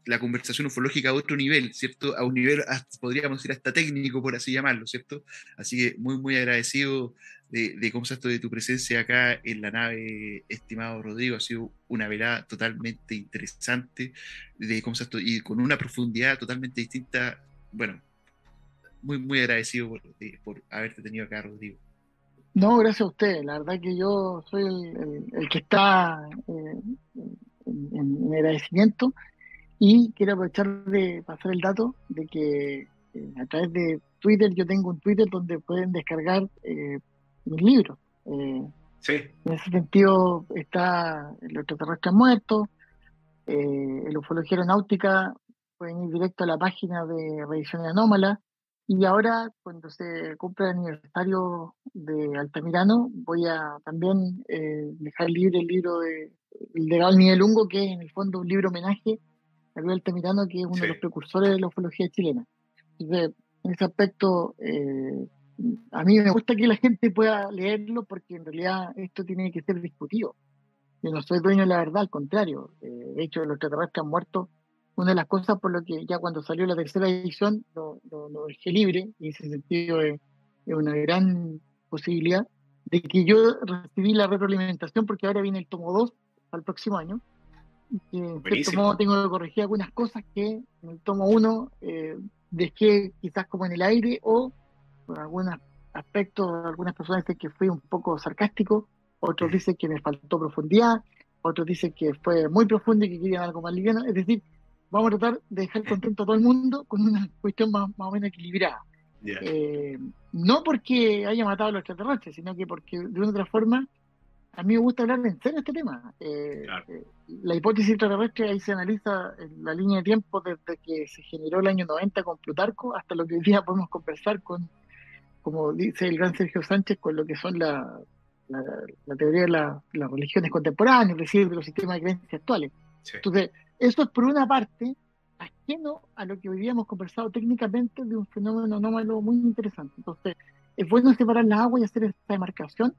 la conversación ufológica a otro nivel, ¿cierto? A un nivel, podríamos decir, hasta técnico, por así llamarlo, ¿cierto? Así que muy, muy agradecido de, de cómo de tu presencia acá en la nave, estimado Rodrigo. Ha sido una velada totalmente interesante, de cómo y con una profundidad totalmente distinta. Bueno, muy, muy agradecido por, por haberte tenido acá, Rodrigo. No, gracias a usted. La verdad que yo soy el, que está eh, en agradecimiento y quiero aprovechar de pasar el dato de que eh, a través de Twitter, yo tengo un Twitter donde pueden descargar eh, mis libros. Eh, sí. En ese sentido está El extraterrestre muerto, el ufología aeronáutica, pueden ir directo a la página de Revisión Anómala. Y ahora, cuando se cumple el aniversario de Altamirano, voy a también dejar libre el libro de El de Miguel Lungo, que es en el fondo un libro homenaje Gabriel Altamirano, que es uno de los precursores de la ufología chilena. Entonces, en ese aspecto, eh, a mí me gusta que la gente pueda leerlo porque en realidad esto tiene que ser discutido. Yo no soy dueño de la verdad, al contrario. Eh, de hecho, los extraterrestres han muerto. Una de las cosas por lo que ya cuando salió la tercera edición lo, dejé libre, y en ese sentido es, una gran posibilidad de que yo recibí la retroalimentación porque ahora viene el tomo 2 al próximo año que en cierto modo tengo que corregir algunas cosas que en el tomo 1 eh, dejé quizás como en el aire o por algunos aspectos, algunas personas dicen que fui un poco sarcástico, otros dicen que me faltó profundidad, otros dicen que fue muy profundo y que querían algo más liviano, es decir, vamos a tratar de dejar contento a todo el mundo con una cuestión más, o menos equilibrada. Eh, no porque haya matado a los extraterrestres, sino que porque de una otra forma a mí me gusta hablar en serio este tema. Eh, eh, la hipótesis extraterrestre ahí se analiza en la línea de tiempo desde que se generó el año 90 con Plutarco hasta lo que hoy día podemos conversar con, como dice el gran Sergio Sánchez, con lo que son la, la, teoría de las religiones contemporáneas, es decir, de los sistemas de creencias actuales. Entonces, eso es por una parte ajeno a lo que hoy día hemos conversado técnicamente de un fenómeno anómalo muy interesante. Entonces, es bueno separar la agua y hacer esta demarcación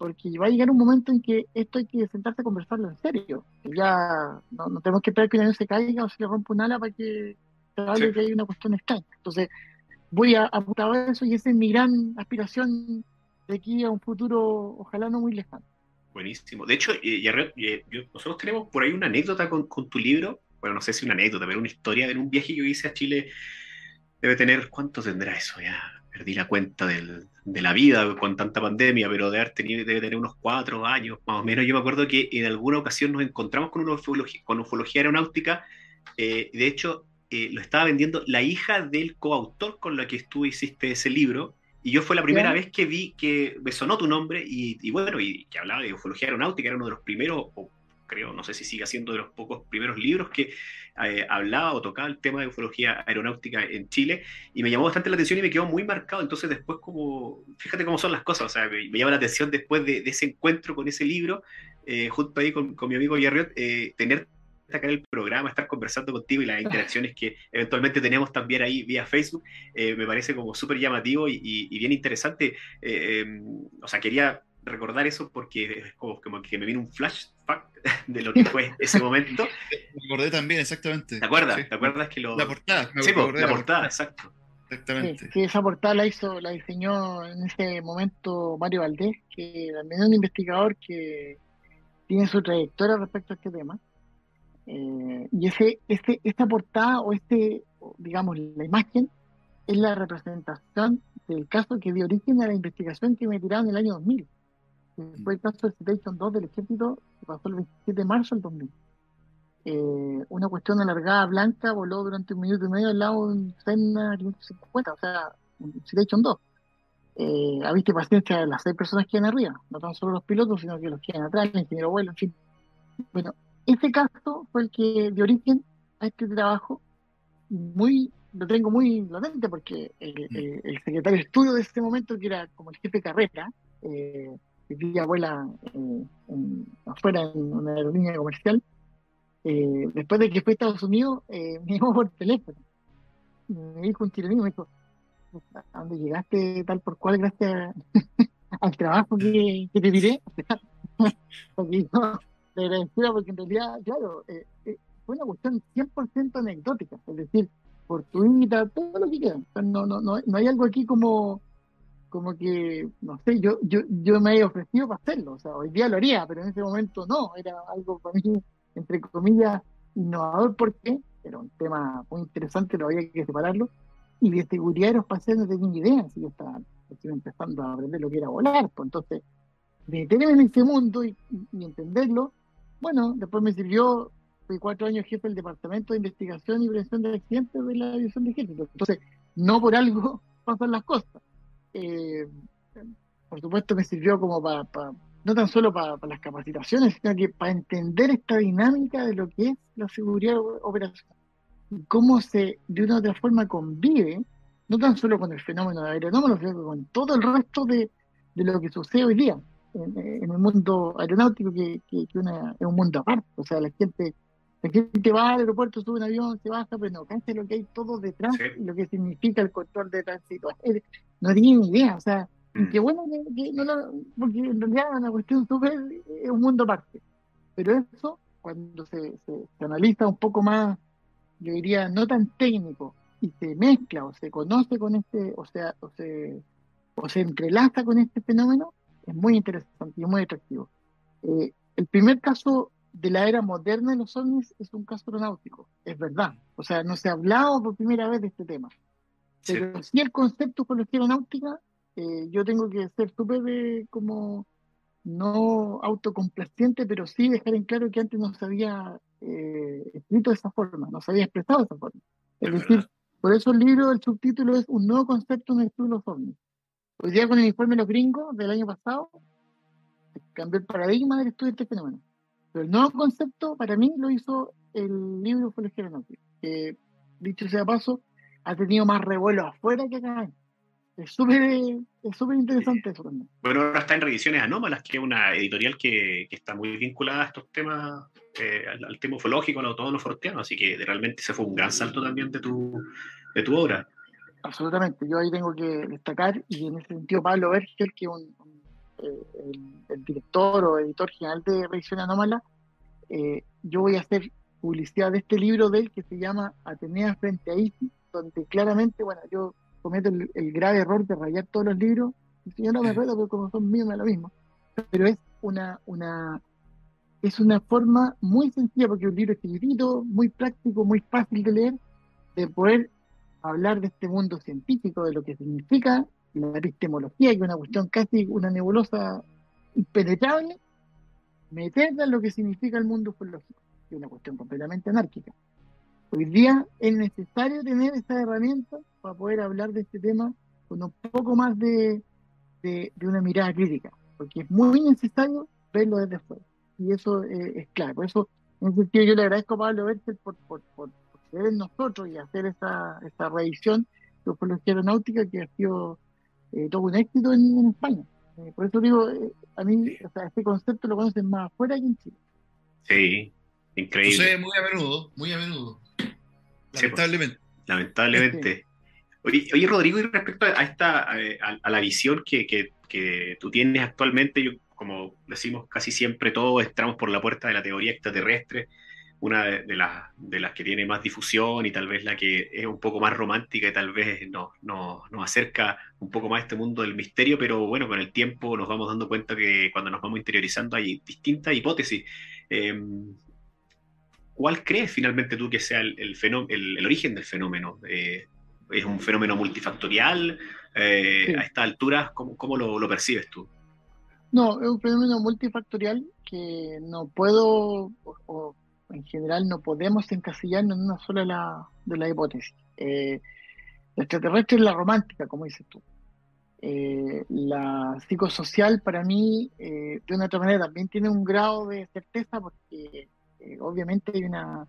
porque va a llegar un momento en que esto hay que sentarse a conversarlo en serio. Ya no, tenemos que esperar que un avión se caiga o se le rompa un ala para que se hable que hay una cuestión extraña. Entonces, voy a apuntar a eso y esa es mi gran aspiración de aquí a un futuro, ojalá no muy lejano. Buenísimo. De hecho, eh, eh, nosotros tenemos por ahí una anécdota con, con, tu libro. Bueno, no sé si una anécdota, pero una historia de un viaje que yo hice a Chile. Debe tener, ¿cuánto tendrá eso ya? Perdí la cuenta del, de la vida con tanta pandemia, pero debe, tenido, debe tener unos cuatro años más o menos. Yo me acuerdo que en alguna ocasión nos encontramos con, una ufología, con ufología aeronáutica. Eh, de hecho, eh, lo estaba vendiendo la hija del coautor con la que tú hiciste ese libro. Y yo fue la primera vez que vi que me sonó tu nombre y, y, bueno, y que hablaba de ufología aeronáutica, era uno de los primeros, o creo, no sé si sigue siendo de los pocos primeros libros que eh, hablaba o tocaba el tema de ufología aeronáutica en Chile y me llamó bastante la atención y me quedó muy marcado. Entonces después como, fíjate cómo son las cosas, o sea, me, llama la atención después de, ese encuentro con ese libro, eh, junto ahí con, mi amigo Yarriot, eh, tener acá en el programa, estar conversando contigo y las interacciones que eventualmente tenemos también ahí vía Facebook, me parece como súper llamativo y, y, bien interesante. Em, o sea, quería recordar eso porque es como, que me vino un flashback de lo que fue ese momento. Me acordé también, exactamente. ¿Te acuerdas? ¿Te acuerdas que lo... La portada. sí, la, portada, exacto. Exactamente. Sí, esa portada la hizo, la diseñó en ese momento Mario Valdés, que también es un investigador que tiene su trayectoria respecto a este tema. Eh, y ese, este, esta portada o este, digamos, la imagen es la representación del caso que dio origen a la investigación que me tiraron en el año 2000 fue el caso de Citation 2 del ejército, que pasó el 27 de marzo del 2000. Eh, una cuestión alargada blanca voló durante un minuto y medio al lado de un Cessna 550, o sea, un Citation 2. Eh, viste paciencia de las seis personas que iban arriba, no tan solo los pilotos, sino que los que iban atrás, el ingeniero vuelo, en fin. Bueno, ese caso fue el que dio origen a este trabajo muy lo tengo muy latente porque el, mm. secretario de estudio de ese momento, que era como el jefe de carrera, eh, que día eh, afuera en una aerolínea comercial, eh, después de que fue a Estados Unidos, eh, me llamó por teléfono. Me dijo un chileno, me dijo, ¿a dónde llegaste tal por cual gracias al trabajo que, te diré? porque yo le agradecía porque en realidad, claro, fue una cuestión 100% anecdótica, es decir, fortuita, todo lo que queda. no, no, no, no hay algo aquí como como que, no sé, yo, yo, yo me he ofrecido para hacerlo, o sea, hoy día lo haría, pero en ese momento no, era algo para mí, entre comillas, innovador, porque era un tema muy interesante, lo había que separarlo, y de seguridad aeroespacial no tenía ni idea, si yo estaba empezando a aprender lo que era volar, pues entonces, meterme en ese mundo y, entenderlo, bueno, después me sirvió, fui cuatro años jefe del Departamento de Investigación y Prevención de Accidentes de la División de Ejército, entonces, no por algo pasan las cosas eh, por supuesto me sirvió como para, no tan solo para, las capacitaciones, sino que para entender esta dinámica de lo que es la seguridad operacional cómo se de una u otra forma convive, no tan solo con el fenómeno de aeronómalo, sino con todo el resto de, lo que sucede hoy día en, el mundo aeronáutico, que, es un mundo aparte. O sea, la gente la gente va al aeropuerto, sube un avión, se baja, pero no cansa lo que hay todo detrás y lo que significa el control de tránsito. No tiene ni idea, o sea, mm. qué bueno que, no lo, porque en realidad es una cuestión súper, es un mundo aparte. Pero eso, cuando se, se, analiza un poco más, yo diría, no tan técnico, y se mezcla o se conoce con este, o sea, o se, o se entrelaza con este fenómeno, es muy interesante y muy atractivo. Eh, el primer caso de la era moderna de los ovnis es un caso aeronáutico, es verdad. O sea, no se ha hablado por primera vez de este tema. Pero sí, el concepto con la aeronáutica, eh, yo tengo que ser súper eh, como no autocomplaciente, pero sí dejar en claro que antes no se había eh, escrito de esa forma, no se había expresado de esa forma. Es, decir, por eso el libro, el subtítulo es Un nuevo concepto en el estudio de los ovnis. Hoy día con el informe de los gringos del año pasado, cambió el paradigma del estudio de este fenómeno. Pero el nuevo concepto para mí lo hizo el libro Colegio Aeronáutico, que dicho sea paso, ha tenido más revuelo afuera que acá. Es súper es súper interesante eso también. Bueno, ahora está en Revisiones Anómalas, que es una editorial que, que está muy vinculada a estos temas, eh, al, tema ufológico, al los forteano, así que realmente se fue un gran salto también de tu, de tu obra. Absolutamente, yo ahí tengo que destacar, y en ese sentido Pablo Berger, que es un el, director o editor general de Revisión Anómala, eh, yo voy a hacer publicidad de este libro de él que se llama Atenea frente a ISIS, donde claramente, bueno, yo cometo el, grave error de rayar todos los libros, y yo no me recuerdo porque como son míos me lo mismo, pero es una, una, es una forma muy sencilla, porque un libro es muy práctico, muy fácil de leer, de poder hablar de este mundo científico, de lo que significa la epistemología, que es una cuestión casi una nebulosa impenetrable, meterla en lo que significa el mundo ufológico, que es una cuestión completamente anárquica. Hoy día es necesario tener esta herramienta para poder hablar de este tema con un poco más de, de, una mirada crítica, porque es muy necesario verlo desde fuera. Y eso es claro. Por eso, en ese sentido, yo le agradezco a Pablo Bertel por, por, por, ser en nosotros y hacer esa, esa revisión de ufología aeronáutica que ha sido eh, todo un éxito en, España. Eh, por eso digo, eh, a mí, o sea, este concepto lo conocen más afuera que en Chile. Sí, increíble. Sucede muy a menudo, muy a menudo. Pues, lamentablemente. lamentablemente. Oye, Rodrigo, y respecto a esta, a, la visión que, que, que, tú tienes actualmente, yo, como decimos casi siempre, todos entramos por la puerta de la teoría extraterrestre una de, las, de las que tiene más difusión y tal vez la que es un poco más romántica y tal vez nos, nos, acerca un poco más a este mundo del misterio, pero bueno, con el tiempo nos vamos dando cuenta que cuando nos vamos interiorizando hay distintas hipótesis. Em, ¿Cuál crees finalmente tú que sea el, el, el, origen del fenómeno? Eh, ¿Es un fenómeno multifactorial? Eh, a esta altura, ¿cómo, cómo lo, lo percibes tú? No, es un fenómeno multifactorial que no puedo, o, en general no podemos encasillarnos en una sola de las de la hipótesis. Eh, la extraterrestre es la romántica, como dices tú. Eh, la psicosocial para mí, eh, de una otra manera, también tiene un grado de certeza porque obviamente hay una,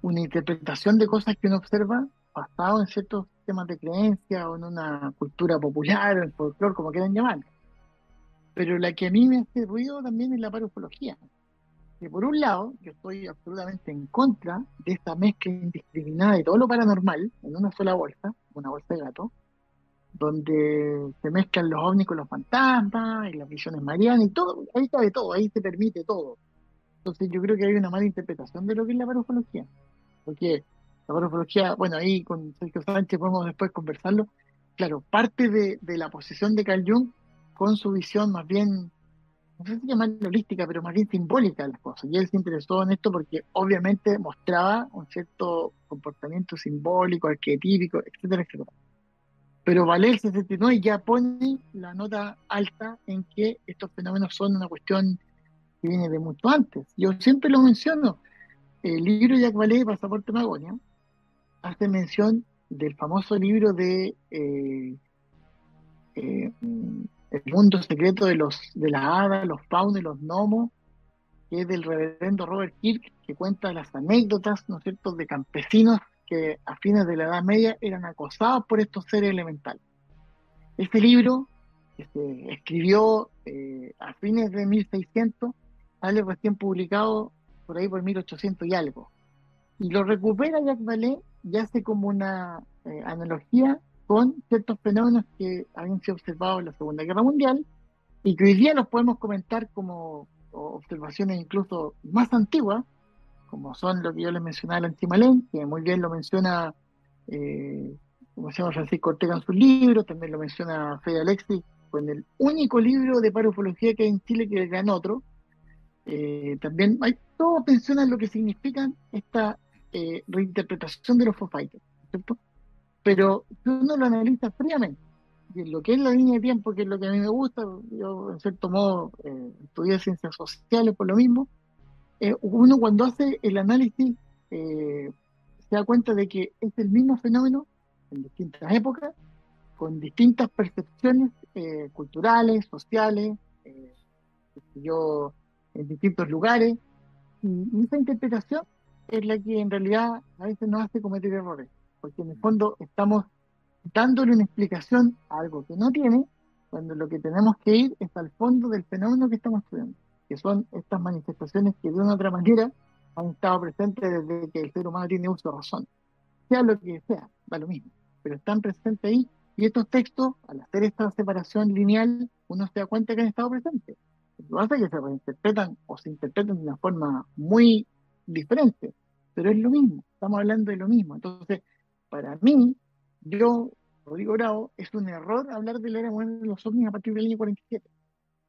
una interpretación de cosas que uno observa basado en ciertos temas de creencia o en una cultura popular o en folclore, como quieran llamar. pero la que a mí me hace ruido también es la parufología. Que por un lado, yo estoy absolutamente en contra de esta mezcla indiscriminada de todo lo paranormal en una sola bolsa, una bolsa de gato, donde se mezclan los ovnis con los fantasmas y las visiones marianas y todo, ahí cabe todo, ahí se permite todo. Entonces yo creo que hay una mala interpretación de lo que es la parufología. Porque la parufología, bueno, ahí con Sergio Sánchez podemos después conversarlo. Claro, parte de, la posición de Carl Jung con su visión más bien, no sé si llamarla holística, pero más bien simbólica de las cosas. Y él se interesó en esto porque obviamente mostraba un cierto comportamiento simbólico, arquetípico, etcétera, etcétera. Pero Valer 69 ya pone la nota alta en que estos fenómenos son una cuestión que viene de mucho antes. Yo siempre lo menciono. El libro de Jacques Vallée, Pasaporte Magonia, hace mención del famoso libro de eh, eh, El mundo secreto de los de las hadas, los faunos y los gnomos, que es del reverendo Robert Kirk, que cuenta las anécdotas, ¿no es cierto?, de campesinos que a fines de la Edad Media eran acosados por estos seres elementales. Este libro, que se escribió eh, a fines de 1600, sale recién publicado por ahí por 1800 y algo. Y lo recupera Jacques Vallée y hace como una eh, analogía con ciertos fenómenos que habían sido observados en la Segunda Guerra Mundial y que hoy día los podemos comentar como observaciones incluso más antiguas, como son lo que yo les mencionaba, el antimalén, que muy bien lo menciona, eh, como se Francisco Ortega en sus libros, también lo menciona Fede Alexis, con el único libro de parufología que hay en Chile que gran otro. Eh, también hay, todos mencionan lo que significan esta eh, reinterpretación de los fighters, ¿cierto? Pero si uno lo analiza fríamente, y lo que es la línea de tiempo, que es lo que a mí me gusta, yo en cierto modo eh, estudié ciencias sociales por lo mismo, eh, uno cuando hace el análisis eh, se da cuenta de que es el mismo fenómeno en distintas épocas, con distintas percepciones culturales, sociales, yo, en distintos lugares, y, esa interpretación es la que en realidad a veces nos hace cometer errores, porque en el fondo estamos dándole una explicación a algo que no tiene, cuando lo que tenemos que ir es al fondo del fenómeno que estamos estudiando que son estas manifestaciones que de una u otra manera han estado presentes desde que el ser humano tiene uso de razón. Sea lo que sea, da lo mismo, pero están presentes ahí. Y estos textos, al hacer esta separación lineal, uno se da cuenta que han estado presentes. Lo es que se reinterpretan o se interpretan de una forma muy diferente, pero es lo mismo, estamos hablando de lo mismo. Entonces, para mí, yo, Rodrigo Bravo, es un error hablar de la era moderna de los ovnis a partir del año 47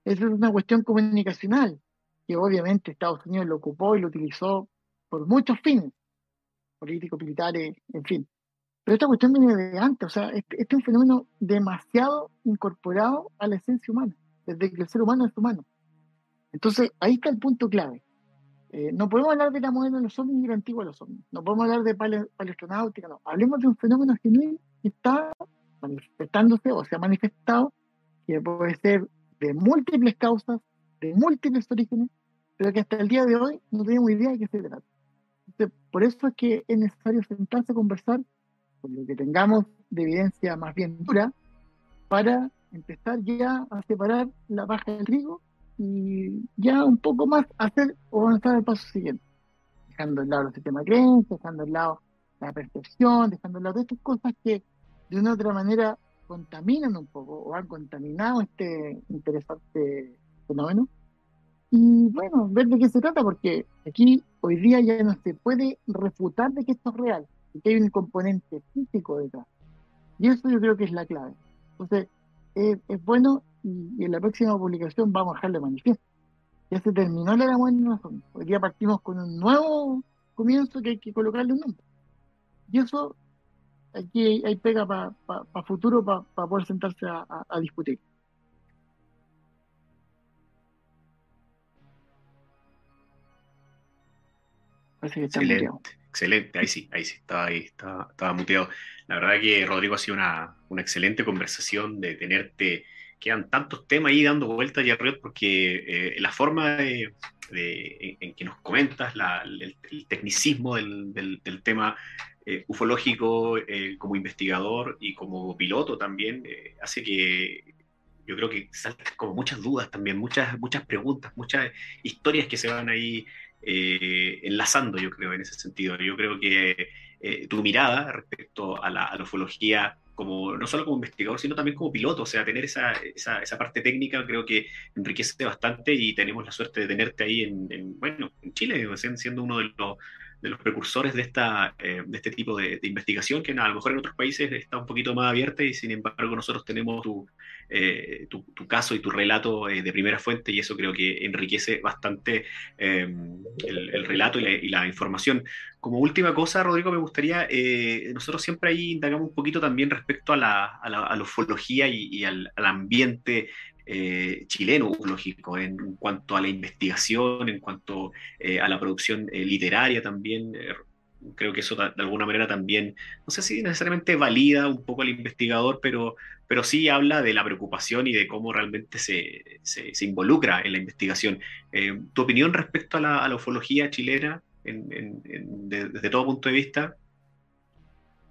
esa es una cuestión comunicacional, que obviamente Estados Unidos lo ocupó y lo utilizó por muchos fines, políticos, militares, en fin. Pero esta cuestión viene de antes, o sea, este, este, es un fenómeno demasiado incorporado a la esencia humana, desde que el ser humano es humano. Entonces, ahí está el punto clave. Eh, no podemos hablar de la moderna de los ovnis ni de la antigua de los ovnis. No podemos hablar de paleoastronáutica, no. Hablemos de un fenómeno genuino que está manifestándose o se ha manifestado, que puede ser de múltiples causas, de múltiples orígenes, pero que hasta el día de hoy no tenemos idea de qué se trata. por eso es que es necesario sentarse a conversar con lo que tengamos de evidencia más bien dura para empezar ya a separar la paja del trigo y ya un poco más hacer o avanzar al paso siguiente, dejando de lado el sistema de creencias, dejando de lado la percepción, dejando de lado estas cosas que de una u otra manera contaminan un poco o han contaminado este interesante fenómeno. Y bueno, ver de qué se trata, porque aquí hoy día ya no se puede refutar de que esto es real, y que hay un componente físico detrás. Y eso yo creo que es la clave. Entonces, es, bueno y, en la próxima publicación vamos a dejarle manifiesto. Ya se terminó la buena Hoy día partimos con un nuevo comienzo que hay que colocarle un nombre. Y eso aquí hay, pega para futuro para poder sentarse a, discutir. excelente, excelente, ahí sí, ahí sí, estaba ahí, estaba, muteado. La verdad que Rodrigo ha sido una, excelente conversación de tenerte, quedan tantos temas ahí dando vueltas ya porque eh, la forma en, que nos comentas, el, tecnicismo del, tema eh, ufológico eh, como investigador y como piloto también, hace que yo creo que saltan como muchas dudas también, muchas, muchas preguntas, muchas historias que se van ahí enlazando, yo creo, en ese sentido. Yo creo que tu mirada respecto a la, a la, ufología, como, no solo como investigador, sino también como piloto, o sea, tener esa, esa, esa parte técnica creo que enriquece bastante y tenemos la suerte de tenerte ahí en, en bueno, en Chile, siendo uno de los de los precursores de, esta, eh, de este tipo de, investigación, que a lo mejor en otros países está un poquito más abierta y sin embargo nosotros tenemos tu, eh, tu, caso y tu relato eh, de primera fuente y eso creo que enriquece bastante el, el, relato y la, información. Como última cosa, Rodrigo, me gustaría, nosotros siempre ahí indagamos un poquito también respecto a la, a la, a la ufología y, al, al, ambiente eh, chileno lógico, en cuanto a la investigación, en cuanto eh, a la producción eh, literaria también. creo que eso de, alguna manera también, no sé si necesariamente valida un poco al investigador, pero, pero sí habla de la preocupación y de cómo realmente se, se, involucra en la investigación. ¿Tu opinión respecto a la, ufología chilena desde todo punto de vista?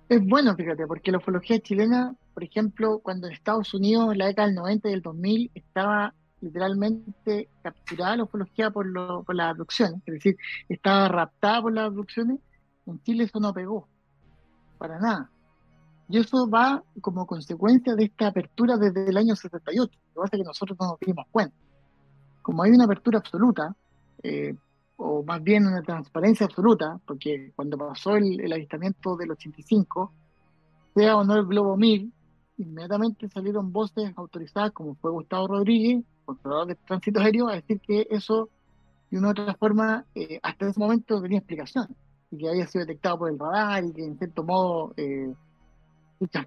Es bueno, fíjate, porque la ufología chilena, por ejemplo, cuando en Estados Unidos, en la década del 90 y del 2000, estaba literalmente capturada la ufología por, lo, por las abducciones, es decir, estaba raptada por las abducciones, en Chile eso no pegó, para nada. Y eso va como consecuencia de esta apertura desde el año 78, lo que pasa es que nosotros no nos dimos cuenta. Como hay una apertura absoluta, eh, o más bien una transparencia absoluta, porque cuando pasó el, avistamiento del 85, sea o no el Globo 1000, inmediatamente salieron voces autorizadas, como fue Gustavo Rodríguez, controlador de tránsito aéreo, a decir que eso, de una u otra forma, eh, hasta ese momento tenía explicación, y que había sido detectado por el radar, y que en cierto modo eh,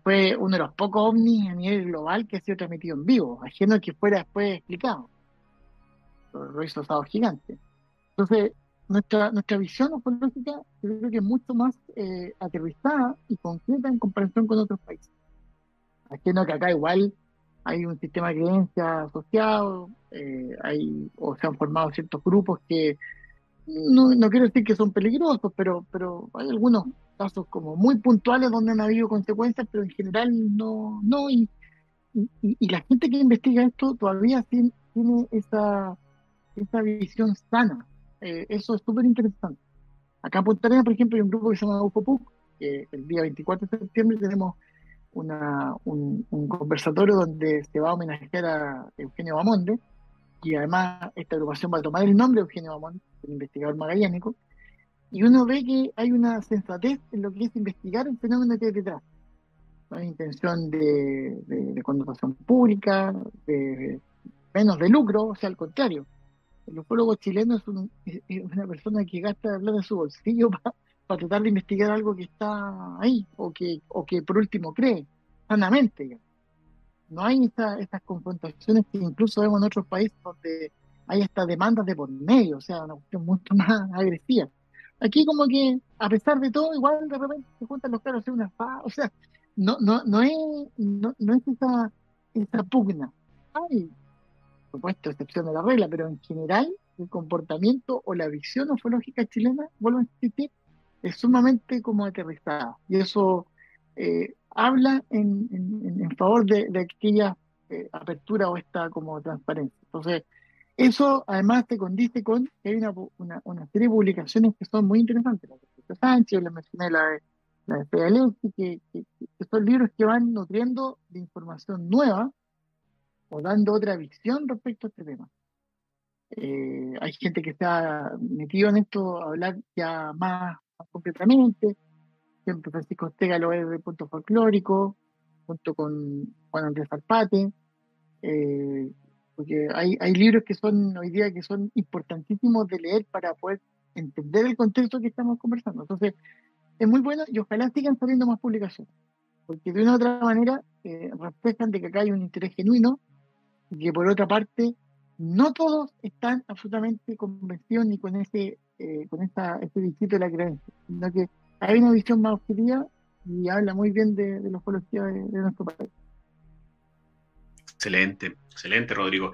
fue uno de los pocos ovnis a nivel global que ha sido transmitido en vivo, ajeno que fuera después explicado. Lo hizo Estado Gigante. Entonces, nuestra, nuestra visión ufológica yo creo que es mucho más eh, aterrizada y concreta en comparación con otros países. Haciendo que acá igual hay un sistema de creencias asociado, eh, hay, o se han formado ciertos grupos que no, no, quiero decir que son peligrosos, pero, pero hay algunos casos como muy puntuales donde han habido consecuencias, pero en general no, no y, y, la gente que investiga esto todavía tiene, tiene esa, esa visión sana eh, eso es súper interesante. Acá en Punta Arenas, por ejemplo, hay un grupo que se llama UFOPUC, que el día 24 de septiembre tenemos una, un, conversatorio donde se va a homenajear a Eugenio Bamonde, y además esta agrupación va a tomar el nombre de Eugenio Bamonde, el investigador magallánico, y uno ve que hay una sensatez en lo que es investigar el fenómeno que hay detrás. No hay intención de, de, de connotación pública, de menos de lucro, o sea, al contrario, el ufólogo chileno es, una persona que gasta hablar de su bolsillo para tratar de investigar algo que está ahí, o que, o que por último cree, sanamente. No hay estas confrontaciones que incluso vemos en otros países donde hay estas demandas de por medio, o sea, una cuestión mucho más agresiva. Aquí como que, a pesar de todo, igual de repente se juntan los caros hacer una fa, o sea, no, no, no es, no, no es esa, esa pugna. Hay supuesto, excepción de la regla, pero en general el comportamiento o la visión ufológica chilena, vuelvo a insistir, es sumamente como aterrizada. Y eso eh, habla en, favor de, aquella eh, apertura o esta como transparencia. Entonces, eso además te condice con que hay una, una, serie de publicaciones que son muy interesantes. La de Sánchez, les mencioné la de, la de que, que, que son libros que van nutriendo de información nueva o dando otra visión respecto a este tema. Eh, hay gente que está metido en esto a hablar ya más, completamente. Siempre Francisco Ortega lo desde el punto folclórico, junto con Juan Andrés Alpate. Eh, porque hay, hay libros que son hoy día que son importantísimos de leer para poder entender el contexto que estamos conversando. Entonces, es muy bueno y ojalá sigan saliendo más publicaciones, porque de una u otra manera eh, reflejan de que acá hay un interés genuino y que por otra parte no todos están absolutamente convencidos ni con ese eh, con esta, este distrito de la creencia, sino que hay una visión más objetiva y habla muy bien de, de la ufología de, nuestro país. Excelente, excelente Rodrigo.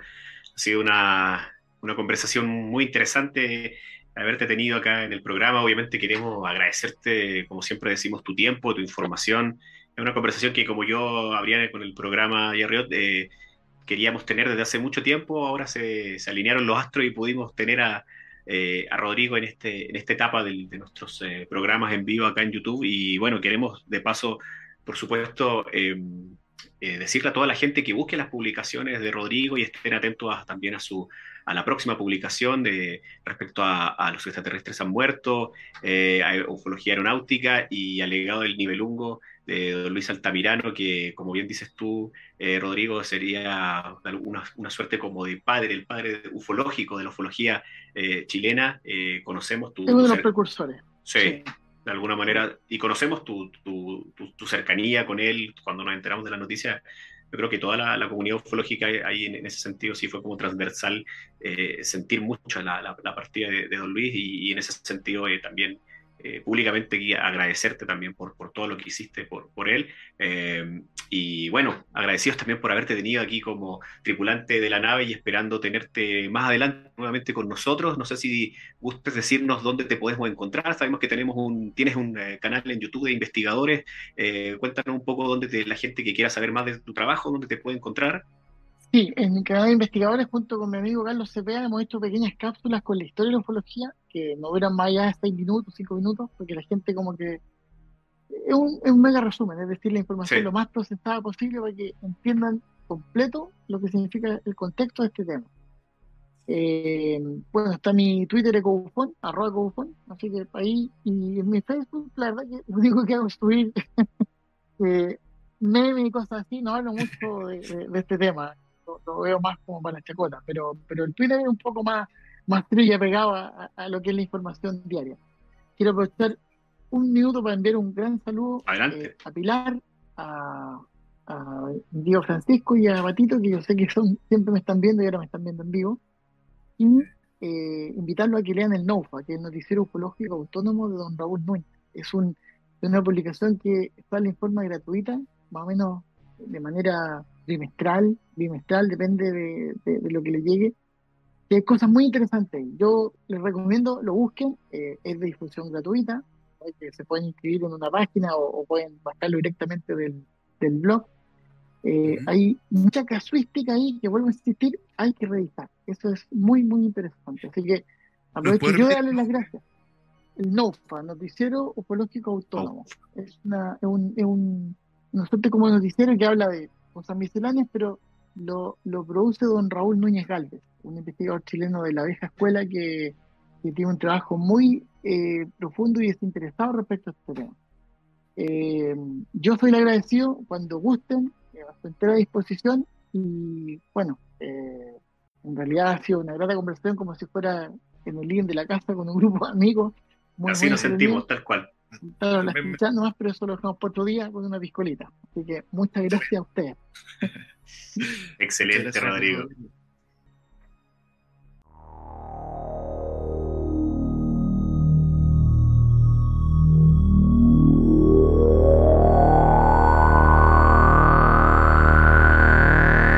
Ha sido una, una conversación muy interesante haberte tenido acá en el programa. Obviamente queremos agradecerte, como siempre decimos, tu tiempo, tu información. Es una conversación que como yo habría con el programa Yarriot, eh, queríamos tener desde hace mucho tiempo, ahora se, se alinearon los astros y pudimos tener a, eh, a Rodrigo en, este, en esta etapa de, nuestros eh, programas en vivo acá en YouTube. Y bueno, queremos de paso, por supuesto, em, eh, decirle a toda la gente que busque las publicaciones de Rodrigo y estén atentos también a su a la próxima publicación de respecto a, los extraterrestres han muerto, a ufología aeronáutica y al legado del nivelungo de don Luis Altamirano, que como bien dices tú, eh, Rodrigo, sería una, una, suerte como de padre, el padre ufológico de la ufología eh, chilena. Eh, conocemos tu... uno de los precursores. Sí, de alguna manera, y conocemos tu, tu, tu, cercanía con él cuando nos enteramos de la noticia. Yo creo que toda la, comunidad ufológica ahí en, ese sentido sí fue como transversal sentir mucho la, la, partida de, don Luis y, y en ese sentido también eh, públicamente agradecerte también por, por, todo lo que hiciste por, por él. Eh, y bueno, agradecidos también por haberte tenido aquí como tripulante de la nave y esperando tenerte más adelante nuevamente con nosotros. No sé si gustes decirnos dónde te podemos encontrar. Sabemos que tenemos un, tienes un eh, canal en YouTube de investigadores. cuéntanos un poco dónde la gente que quiera saber más de tu trabajo, dónde te puede encontrar. Sí, en mi canal de investigadores, junto con mi amigo Carlos Cepeda, hemos hecho pequeñas cápsulas con la historia de la ufología, que no duran más allá de 6 minutos, 5 minutos, porque la gente como que... Es un, es un mega resumen, es decir, la información lo más procesada posible para que entiendan completo lo que significa el contexto de este tema. Eh, bueno, está mi Twitter Ecofon, arroba Ecofon, así que ahí, y en mi Facebook, la verdad que lo único que hago es subir eh, memes y cosas así, no hablo mucho de este tema lo, veo más como para chacota, pero, pero el Twitter es un poco más, más trilla pegado a, lo que es la información diaria. Quiero aprovechar un minuto para enviar un gran saludo eh, a Pilar, a, a Diego Francisco y a Batito, que yo sé que son siempre me están viendo y ahora me están viendo en vivo. Y eh, invitarlo a que lean el NOFA, que es el Noticiero Ufológico Autónomo de Don Raúl Núñez. Es un, una publicación que sale en forma gratuita, más o menos de manera trimestral, bimestral, depende de, lo que le llegue. hay cosas muy interesantes. Yo les recomiendo, lo busquen, eh, es de difusión gratuita, que se pueden inscribir en una página o, pueden bajarlo directamente del, blog. Eh, hay mucha casuística ahí que vuelvo a insistir, hay que revisar. Eso es muy, muy interesante. Así que aprovecho yo darle las gracias. El NOFA, Noticiero Ufológico Autónomo. Es, una, es un, es un nosotros como noticiero que habla de cosas misceláneas, pero lo, lo, produce don Raúl Núñez Galvez, un investigador chileno de la vieja escuela que, tiene un trabajo muy eh, profundo y desinteresado respecto a este tema. Eh, yo soy el agradecido cuando gusten, eh, a su entera disposición y bueno, en realidad ha sido una grata conversación como si fuera en el living de la casa con un grupo de amigos. Así nos sentimos, tal cual. Claro, la escuchas nomás, pero eso lo dejamos por otro día con una piscolita. Así que muchas gracias a ustedes. Excelente, Rodrigo.